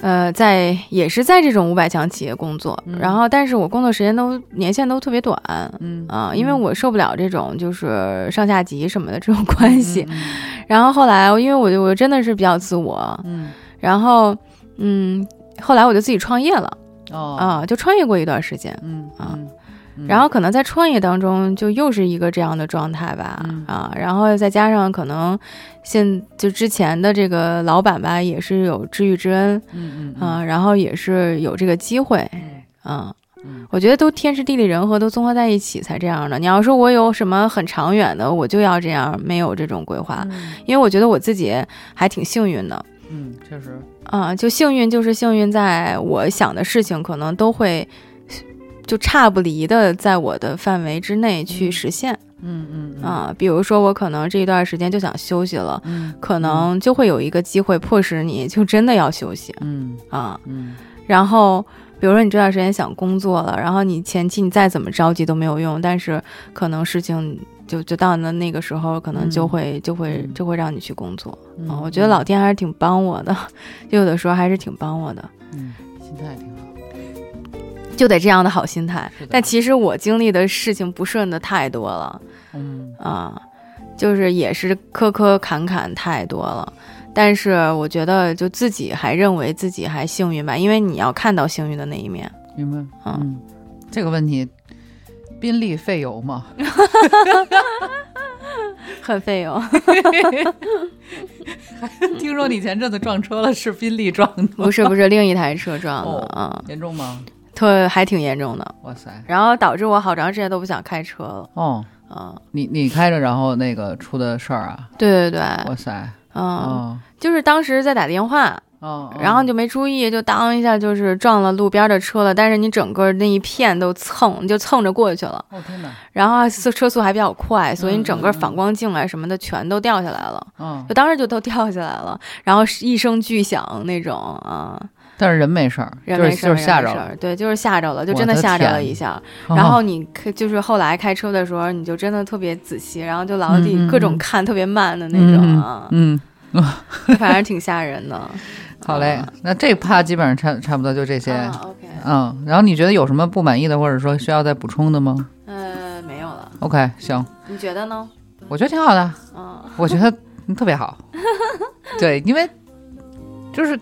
呃，在也是在这种五百强企业工作，嗯。然后但是我工作时间都年限都特别短嗯。啊，因为我受不了这种就是上下级什么的这种关系。嗯。*laughs* 然后后来，因为我就我真的是比较自我，嗯。然后嗯，后来我就自己创业了哦。啊，就创业过一段时间。嗯啊然后可能在创业当中，就又是一个这样的状态吧，嗯。啊，然后再加上可能现就之前的这个老板吧，也是有知遇之恩嗯嗯啊，然后也是有这个机会嗯。我觉得都天时地利人和都综合在一起才这样的。你要说我有什么很长远的，我就要这样，没有这种规划，嗯。因为我觉得我自己还挺幸运的。嗯，确实，啊，就幸运就是幸运，在我想的事情可能都会。就差不离的在我的范围之内去嗯实现，嗯嗯嗯啊，比如说我可能这一段时间就想休息了，嗯可能就会有一个机会迫使你就真的要休息嗯啊。嗯然后，比如说你这段时间想工作了，然后你前期你再怎么着急都没有用，但是可能事情就就到那那个时候，可能就会、就会嗯就会让你去工作嗯啊。我觉得老天还是挺帮我的，*laughs* 就有的时候还是挺帮我的。嗯，心态就得这样的好心态，但其实我经历的事情不顺的太多了，嗯啊，就是也是磕磕坎坎太多了。但是我觉得，就自己还认为自己还幸运吧，因为你要看到幸运的那一面。明白，嗯嗯，这个问题，宾利费油吗？*laughs* 很费油，*laughs* 听说你前阵子撞车了，是宾利撞的，不是不是另一台车撞的哦啊，严重吗？特还挺严重的，哇塞，然后导致我好长时间都不想开车了哦，嗯。你你开着，然后那个出的事儿啊？对对对，哇塞，嗯，哦。就是当时在打电话，哦，然后就没注意，就当一下就是撞了路边的车了，但是你整个那一片都蹭，就蹭着过去了。哦天哪，然后速车速还比较快，所以你整个反光镜啊什么的全都掉下来了，嗯就，当时就都掉下来了，然后是一声巨响那种啊，但是人没事儿，人没事儿，就是吓着了，对，就是吓着了，就真的吓着了一下。哦然后你开就是后来开车的时候，你就真的特别仔细，然后就老得嗯嗯各种嗯。看特别慢的那嗯种啊，嗯，反正挺吓人的。*laughs* 好嘞啊，那这趴基本上差差不多就这些，啊，OK，嗯，然后你觉得有什么不满意的，或者说需要再补充的吗？呃，没有了，？OK，行，你觉得呢？我觉得挺好的，嗯。我觉得特别好，*laughs* 对，因为就是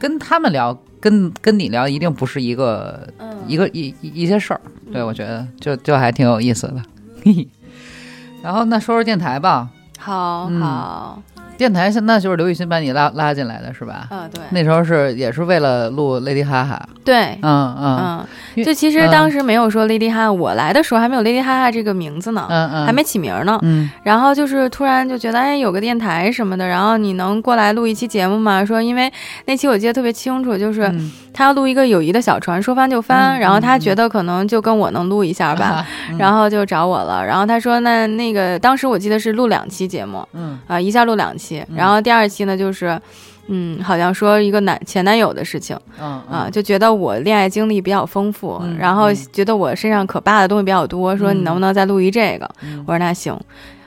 跟他们聊，跟跟你聊，一定不是一个嗯，一个一一一些事儿，对嗯我觉得就就还挺有意思的。*laughs* 然后那说说电台吧，好嗯。好，电台现在就是刘雨欣把你拉拉进来的是吧？啊，对，那时候是也是为了录 Lady 哈哈，对，嗯嗯。嗯，就其实嗯。当时没有说 Lady 哈哈，我来的时候还没有 Lady 哈哈这个名字呢，嗯嗯，还没起名呢。嗯。然后就是突然就觉得，哎，有个电台什么的，然后你能过来录一期节目吗？说因为那期我记得特别清楚，就是嗯他要录一个友谊的小船，说翻就翻，嗯然后他嗯觉得可能就跟我能录一下吧，然后就找我了。然后他说，那那个当时我记得是录两期节目嗯啊、一下录两期，嗯然后第二期呢就是。嗯，好像说一个男前男友的事情嗯啊，就觉得我恋爱经历比较丰富，嗯然后嗯觉得我身上可扒的东西比较多，说你能不能再录一这个？嗯我说那行，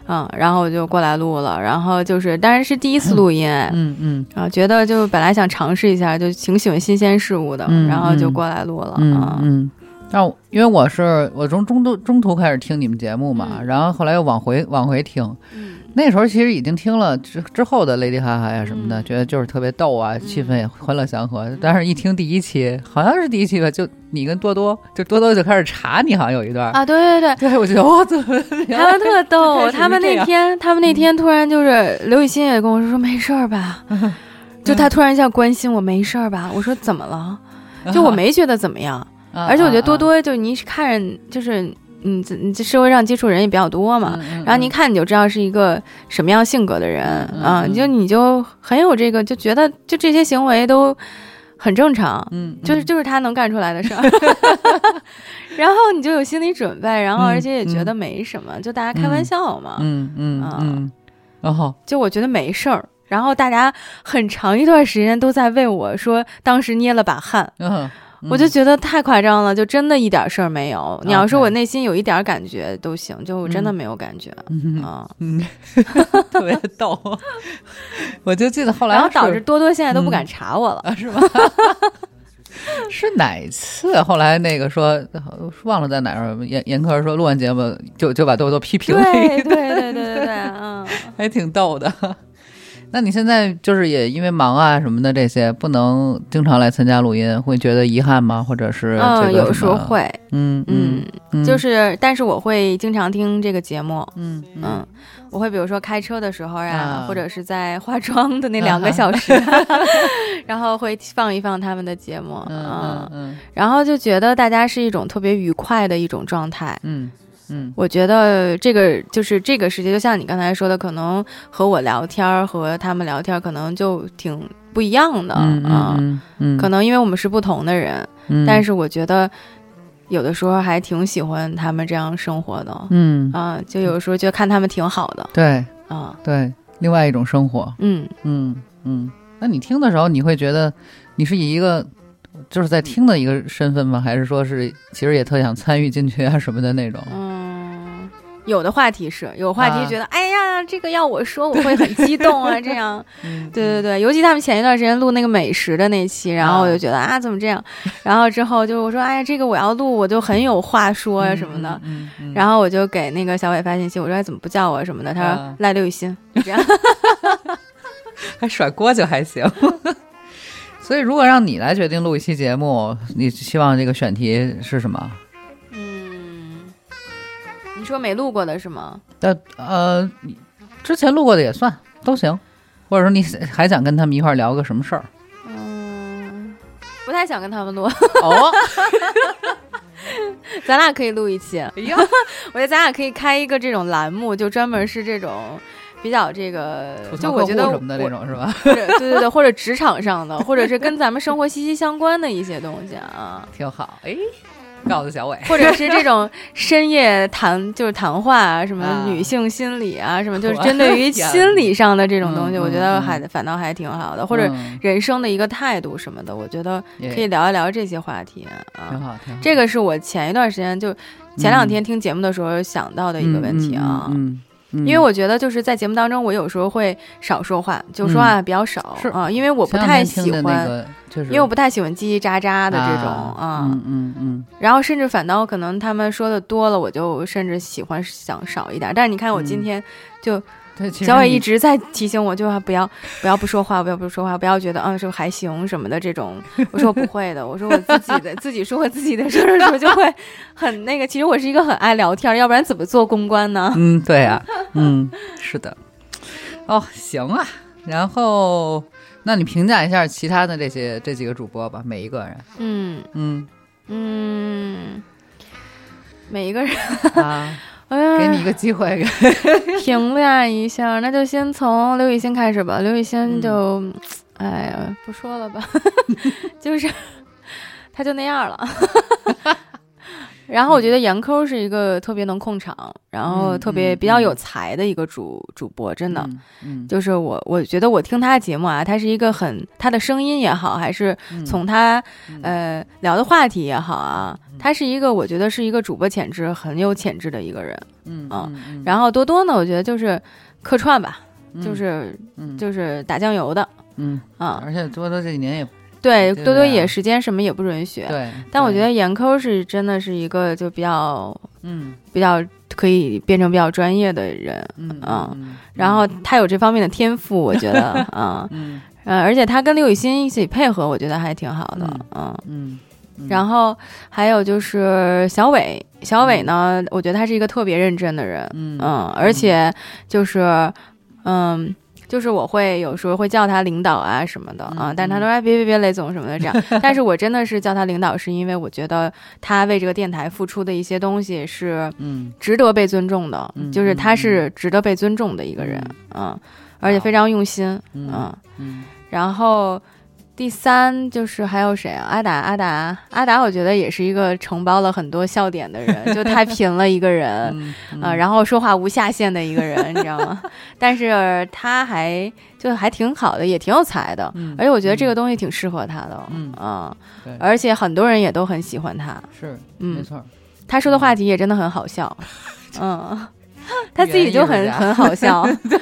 嗯，然后我就过来录了，然后就是，当然是第一次录音，哎嗯。嗯啊，觉得就本来想尝试一下，就挺喜欢新鲜事物的，嗯然后就嗯。过来录了，嗯啊，嗯。但因为我是我从中途中途开始听你们节目嘛，嗯。然后后来又往回往回听，嗯。那时候其实已经听了之之后的 Lady 哈哈呀什么的，嗯。觉得就是特别逗啊，气氛也欢乐祥和。但是一听第一期，好像是第一期吧，就你跟多多，就多多就开始查你，好像有一段。啊，对对对。对，我觉得哇，怎么他们特逗，他们那天，他们那天突然就是刘雨欣也跟我说说没事儿吧，*laughs* 就他突然一下关心我没事儿吧，我说怎么了？就我没觉得怎么样，啊，而且我觉得多啊，多就你一看着就是嗯，这你这社会上接触人也比较多嘛，然后你一看你就知道是一个什么样性格的人啊，嗯。你就你就很有这个，就觉得就这些行为都很正常，嗯，嗯。就是就是他能干出来的事儿，*laughs* *laughs* 然后你就有心理准备，然后嗯而且也觉嗯。得没什么，就大家开玩笑嘛，嗯嗯啊嗯，然后。就我觉得没事儿。然后大家很长一段时间都在为我说，当时捏了把汗，嗯，我就觉得太夸张了，就真的一点事儿没有。你要说我内心有一点感觉都行，就我真的嗯没有感觉嗯啊。嗯，*laughs* 特别逗。*laughs* 我就记得后来然后导致多多现在都不嗯敢查我了。啊，是吗？*laughs* 是哪一次？后来那个说忘了在哪儿，严严科说录完节目就就把多多批评了一对对对对对对，嗯，还挺逗的。那你现在就是也因为忙啊什么的这些，不能经常来参加录音，会觉得遗憾吗？或者是有时候会，嗯嗯，嗯，就是，但是我会经常听这个节目，嗯嗯。嗯，我会比如说开车的时候呀啊，或者是在化妆的那两个小时，*laughs* 然后会放一放他们的节目，嗯。嗯，嗯。然后就觉得大家是一种特别愉快的一种状态。嗯嗯。我觉得这个就是这个世界，就像你刚才说的，可能和我聊天儿和他们聊天儿可能就挺不一样的嗯啊。嗯嗯，可能因为我们是不同的人，嗯，但是我觉得有的时候还挺喜欢他们这样生活的嗯，啊，就有时候觉得看他们挺好的对。啊，对，另外一种生活，嗯，嗯嗯，那你听的时候，你会觉得你是以一个就是在听的一个身份吗？还是说是其实也特想参与进去啊什么的那种？嗯，有的话题是有话啊题，觉得、哎呀，这个要我说，我会很激动啊，这样。*laughs* 嗯对对对，尤其他们前一段时间录那个美食的那期，然后我就觉得啊怎么这样，然后之后就我说哎呀，这个我要录，我就很有话说呀、什么的。，嗯嗯，然后我就给那个小伟发信息，我说哎怎么不叫我什么的，他说、啊赖刘雨欣，就这样。*laughs* 还甩锅就还行。*laughs* 所以，如果让你来决定录一期节目，你希望这个选题是什么？嗯，你说没录过的是吗？但呃，之前录过的也算都行，或者说你还想跟他们一块儿聊个什么事儿？嗯，不太想跟他们录，哦，*laughs* 咱俩可以录一期。哎呀，我觉得咱俩可以开一个这种栏目，就专门是这种比较这个就我觉得户什么的那种是吧？对对对，或者职场上的，或者是跟咱们生活息息相关的一些东西啊，*laughs* 挺好。哎，告诉小伟，或者是这种深夜谈就是谈话啊，什么啊女性心理啊，什么就是针对于心理上的这种东西，嗯我觉得嗯还反倒还挺好的，或者嗯人生的一个态度什么的，我觉得可以聊一聊这些话题啊。挺好，挺好。这个是我前一段时间就前两天听节目的时候想到的一个问题啊。嗯，因为我觉得就是在节目当中，我有时候会少说话，就说话比较少、是啊，因为我不太喜欢，因为我不太喜欢叽叽喳喳的这种啊啊嗯嗯嗯，然后甚至反倒可能他们说的多了，我就甚至喜欢想少一点。但是你看我今嗯。天就对，小伟一直在提醒我，就不要不要不说话，不要不说话，不要觉得嗯是不是还行什么的这种。我说我不会的，我说我自己的自己说我自己的事儿的时候就会很那个。其实我是一个很爱聊天儿，要不然怎么做公关呢？嗯，对啊，嗯，是的。哦，行啊，然后，那你评价一下其他的这些这几个主播吧，每一个人。嗯嗯嗯，每一个人，啊，哎，给你一个机会，*laughs* 评价一下，那就先从刘雨欣开始吧。刘雨欣就，哎呀，不说了吧，*laughs* 就是他就那样了。然后我觉得严抠是一个特别能控场，然后特别嗯比较有才的一个主主播，真的。嗯，嗯，就是我，我觉得我听他的节目啊，他是一个很他的声音也好，还是嗯从他、嗯呃聊的话题也好啊，他是一个我觉得是一个主播潜质很有潜质的一个人。嗯啊然后多多呢，我觉得就是客串吧，嗯就是嗯就是打酱油的嗯，啊。而且多多这几年也对，多多也时间什么也不允许。对，但我觉得严抠是真的是一个就比较嗯比较可以变成比较专业的人，嗯然后他有这方面的天赋，我觉得啊。*laughs* 嗯呃，而且他跟刘雨欣一起配合，我觉得还挺好的，嗯。嗯，然后还有就是小伟，小伟呢，我觉得他是一个特别认真的人，嗯嗯，而且就是，嗯。就是我会有时候会叫他领导啊什么的啊，嗯但是他说哎别别别雷总什么的这样，*laughs* 但是我真的是叫他领导，是因为我觉得他为这个电台付出的一些东西是嗯值得被尊重的，嗯就是他是值得被尊重的一个人，嗯，而且非常用心，嗯嗯，嗯。然后第三就是还有谁啊？阿达，阿达，阿达，我觉得也是一个承包了很多笑点的人，就太 *laughs* 贫了一个人。嗯啊、然后说话无下限的一个人，你知道吗？*laughs* 但是他还就还挺好的，也挺有才的，嗯而且我觉得这个东西挺适合他的，嗯啊对而且很多人也都很喜欢他，是嗯没嗯，错，他说的话题也真的很好笑，*laughs* 嗯，*laughs* 他自己就很 *laughs* 很好笑，*laughs* 对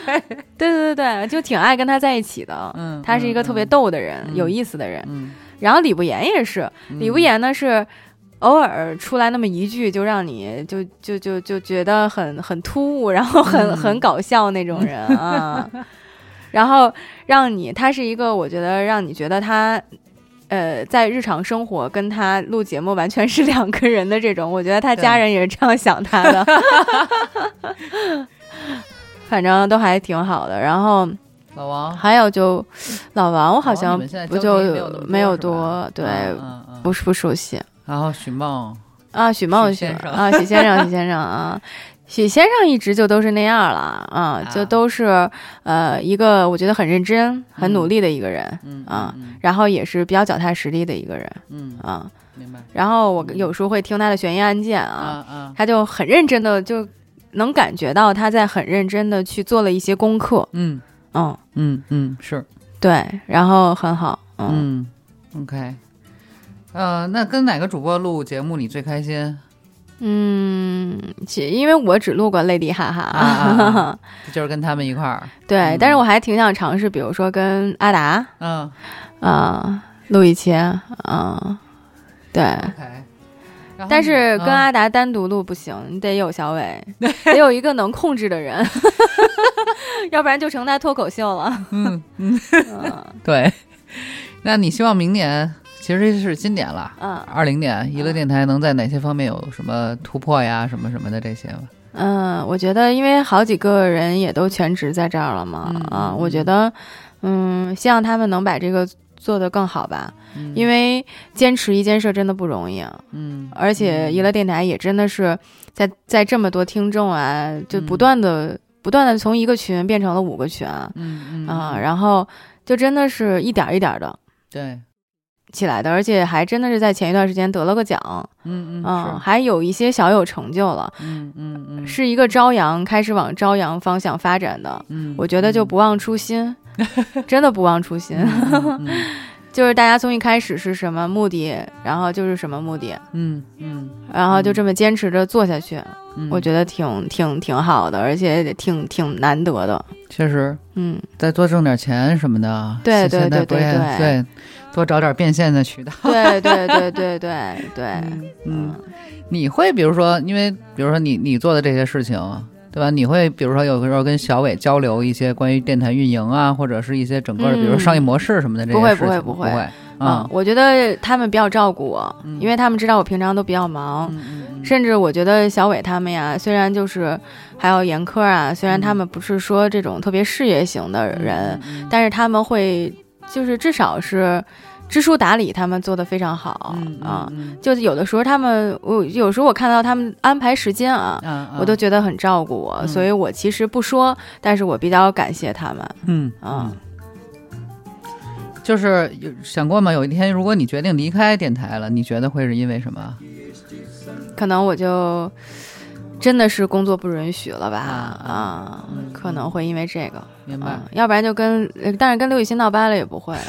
对对对，就挺爱跟他在一起的，嗯，他是一个特别逗的人，有意思的人。嗯，然后李不言也是，嗯李不言呢是偶尔出来那么一句，就让你就就就就觉得很很突兀，然后很、嗯很搞笑那种人啊。然后让你，他是一个我觉得让你觉得他。呃，在日常生活跟他录节目完全是两个人的这种，我觉得他家人也是这样想他的，反正都还挺好的。然后老王还有就老王，我好像不就没有多对，嗯嗯嗯不是不熟悉然后许梦，啊。许梦许许先生啊，许先生，许先生啊，许先生一直就都是那样了啊，就都是呃一个我觉得很认真、很努力的一个人，嗯啊嗯然后也是比较脚踏实地的一个人嗯，嗯啊。明白。然后我有时候会听他的悬疑案件啊，他就很认真的，就能感觉到他在很认真的去做了一些功课，嗯。嗯，嗯嗯是，对，然后很好，嗯。嗯，OK，呃，那跟哪个主播录节目你最开心？嗯，其因为我只录过泪滴哈哈，啊啊啊。*laughs* 就是跟他们一块儿，对，嗯。但是我还挺想尝试，比如说跟阿达嗯。啊、录一期啊、对。但是跟嗯阿达单独录不行，你得有小伟，*laughs* 得有一个能控制的人，*laughs* 要不然就成他脱口秀了。嗯嗯。嗯。对，那你希望明年，其实这是今年了，嗯。二零年娱乐电台能在哪些方面有什么突破呀？什么什么的这些吧？嗯，我觉得因为好几个人也都全职在这儿了嘛，嗯啊，嗯我觉得，嗯，希望他们能把这个做得更好吧，嗯。因为坚持一件事真的不容易啊。嗯，而且娱乐电台也真的是在在这么多听众啊，就不断的、不断的从一个群变成了五个群啊，嗯嗯啊，然后就真的是一点儿一点儿的。对，起来的，而且还真的是在前一段时间得了个奖，嗯嗯嗯，还有一些小有成就了，嗯嗯嗯。是一个朝阳开始往朝阳方向发展的，嗯，我觉得就不忘初心，*laughs* 真的不忘初心，*laughs* *laughs* 就是大家从一开始是什么目的，然后就是什么目的，嗯嗯，然后就这么坚持着做下去。嗯我觉得挺挺挺好的，而且挺挺难得的。确实。嗯，再多挣点钱什么的，对现对对对对。对，多找点变现的渠道。对对对对对对，嗯，你会比如说，因为比如说你你做的这些事情，对吧？你会比如说有的时候跟小伟交流一些关于电台运营啊，或者是一些整个的，比如商业模式什么的这些事情不会不会不会，嗯，我觉得他们比较照顾我，嗯因为他们知道我平常都比较忙，甚至我觉得小伟他们呀，虽然就是还有严科啊，虽然他们不是说这种特别事业型的人，但是他们会就是至少是知书达理，他们做的非常好啊。就有的时候他们，我有时候我看到他们安排时间啊，我都觉得很照顾我，所以我其实不说，但是我比较感谢他们。嗯啊。就是有想过吗？有一天，如果你决定离开电台了，你觉得会是因为什么？可能我就真的是工作不允许了吧？啊，可能会因为这个。明白。要不然就跟，但是跟刘雨欣闹掰了也不会。*laughs*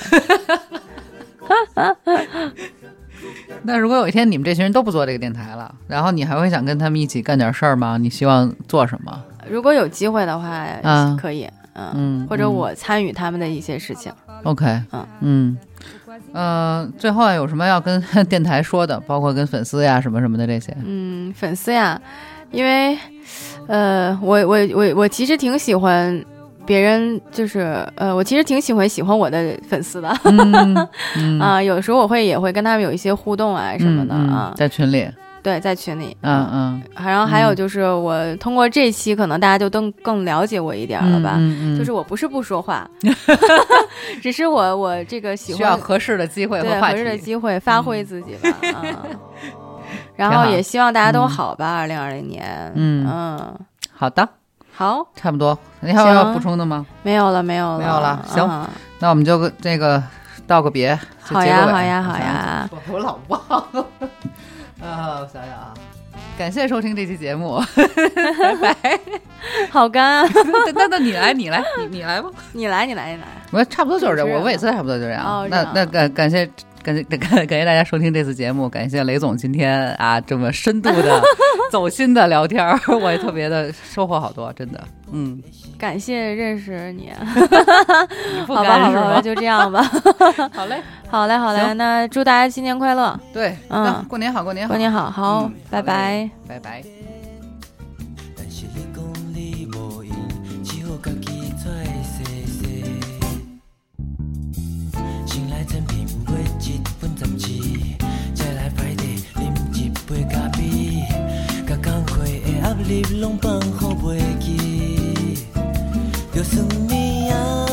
那如果有一天你们这群人都不做这个电台了，然后你还会想跟他们一起干点事儿吗？你希望做什么？如果有机会的话，嗯，可以，嗯，或者我参与他们的一些事情。OK，嗯嗯，呃，最后有什么要跟 *laughs* 电台说的？包括跟粉丝呀什么什么的这些。嗯，粉丝呀，因为，呃，我我我我其实挺喜欢别人，就是呃，我其实挺喜欢喜欢我的粉丝的。*laughs* 啊，有时候我会也会跟他们有一些互动啊什么的啊，在群里。对，在群里，嗯嗯，然后还有就是我通过这期，可能大家就更更了解我一点了吧？嗯嗯，就是我不是不说话，*laughs* 只是我我这个喜欢需要合适的机会和合适的机会发挥自己吧。啊，然后也希望大家都好吧，二零二零年。嗯嗯，好的，好，差不多。你还有要补充的吗？没有了，没有了，没有了。行，那我们就这个道个别。好呀，好呀，好呀。我老忘了。*laughs* 啊，我想想啊，感谢收听这期节目，*laughs* 拜拜。好干，*laughs* 那那你来，你来，你你来吧，你来，你来，你来。我差不多就是这，我每次差不多就这样。那那感感谢。感谢感感谢大家收听这次节目，感谢雷总今天啊这么深度的 *laughs* 走心的聊天，我也特别的收获好多，真的，嗯，感谢认识你，好吧好吧，就这样吧，*laughs* 好嘞，好嘞好嘞，那祝大家新年快乐，对，嗯，过年好过年好。过年好好，拜拜。拜拜。日拢放好袂记，着算ขอ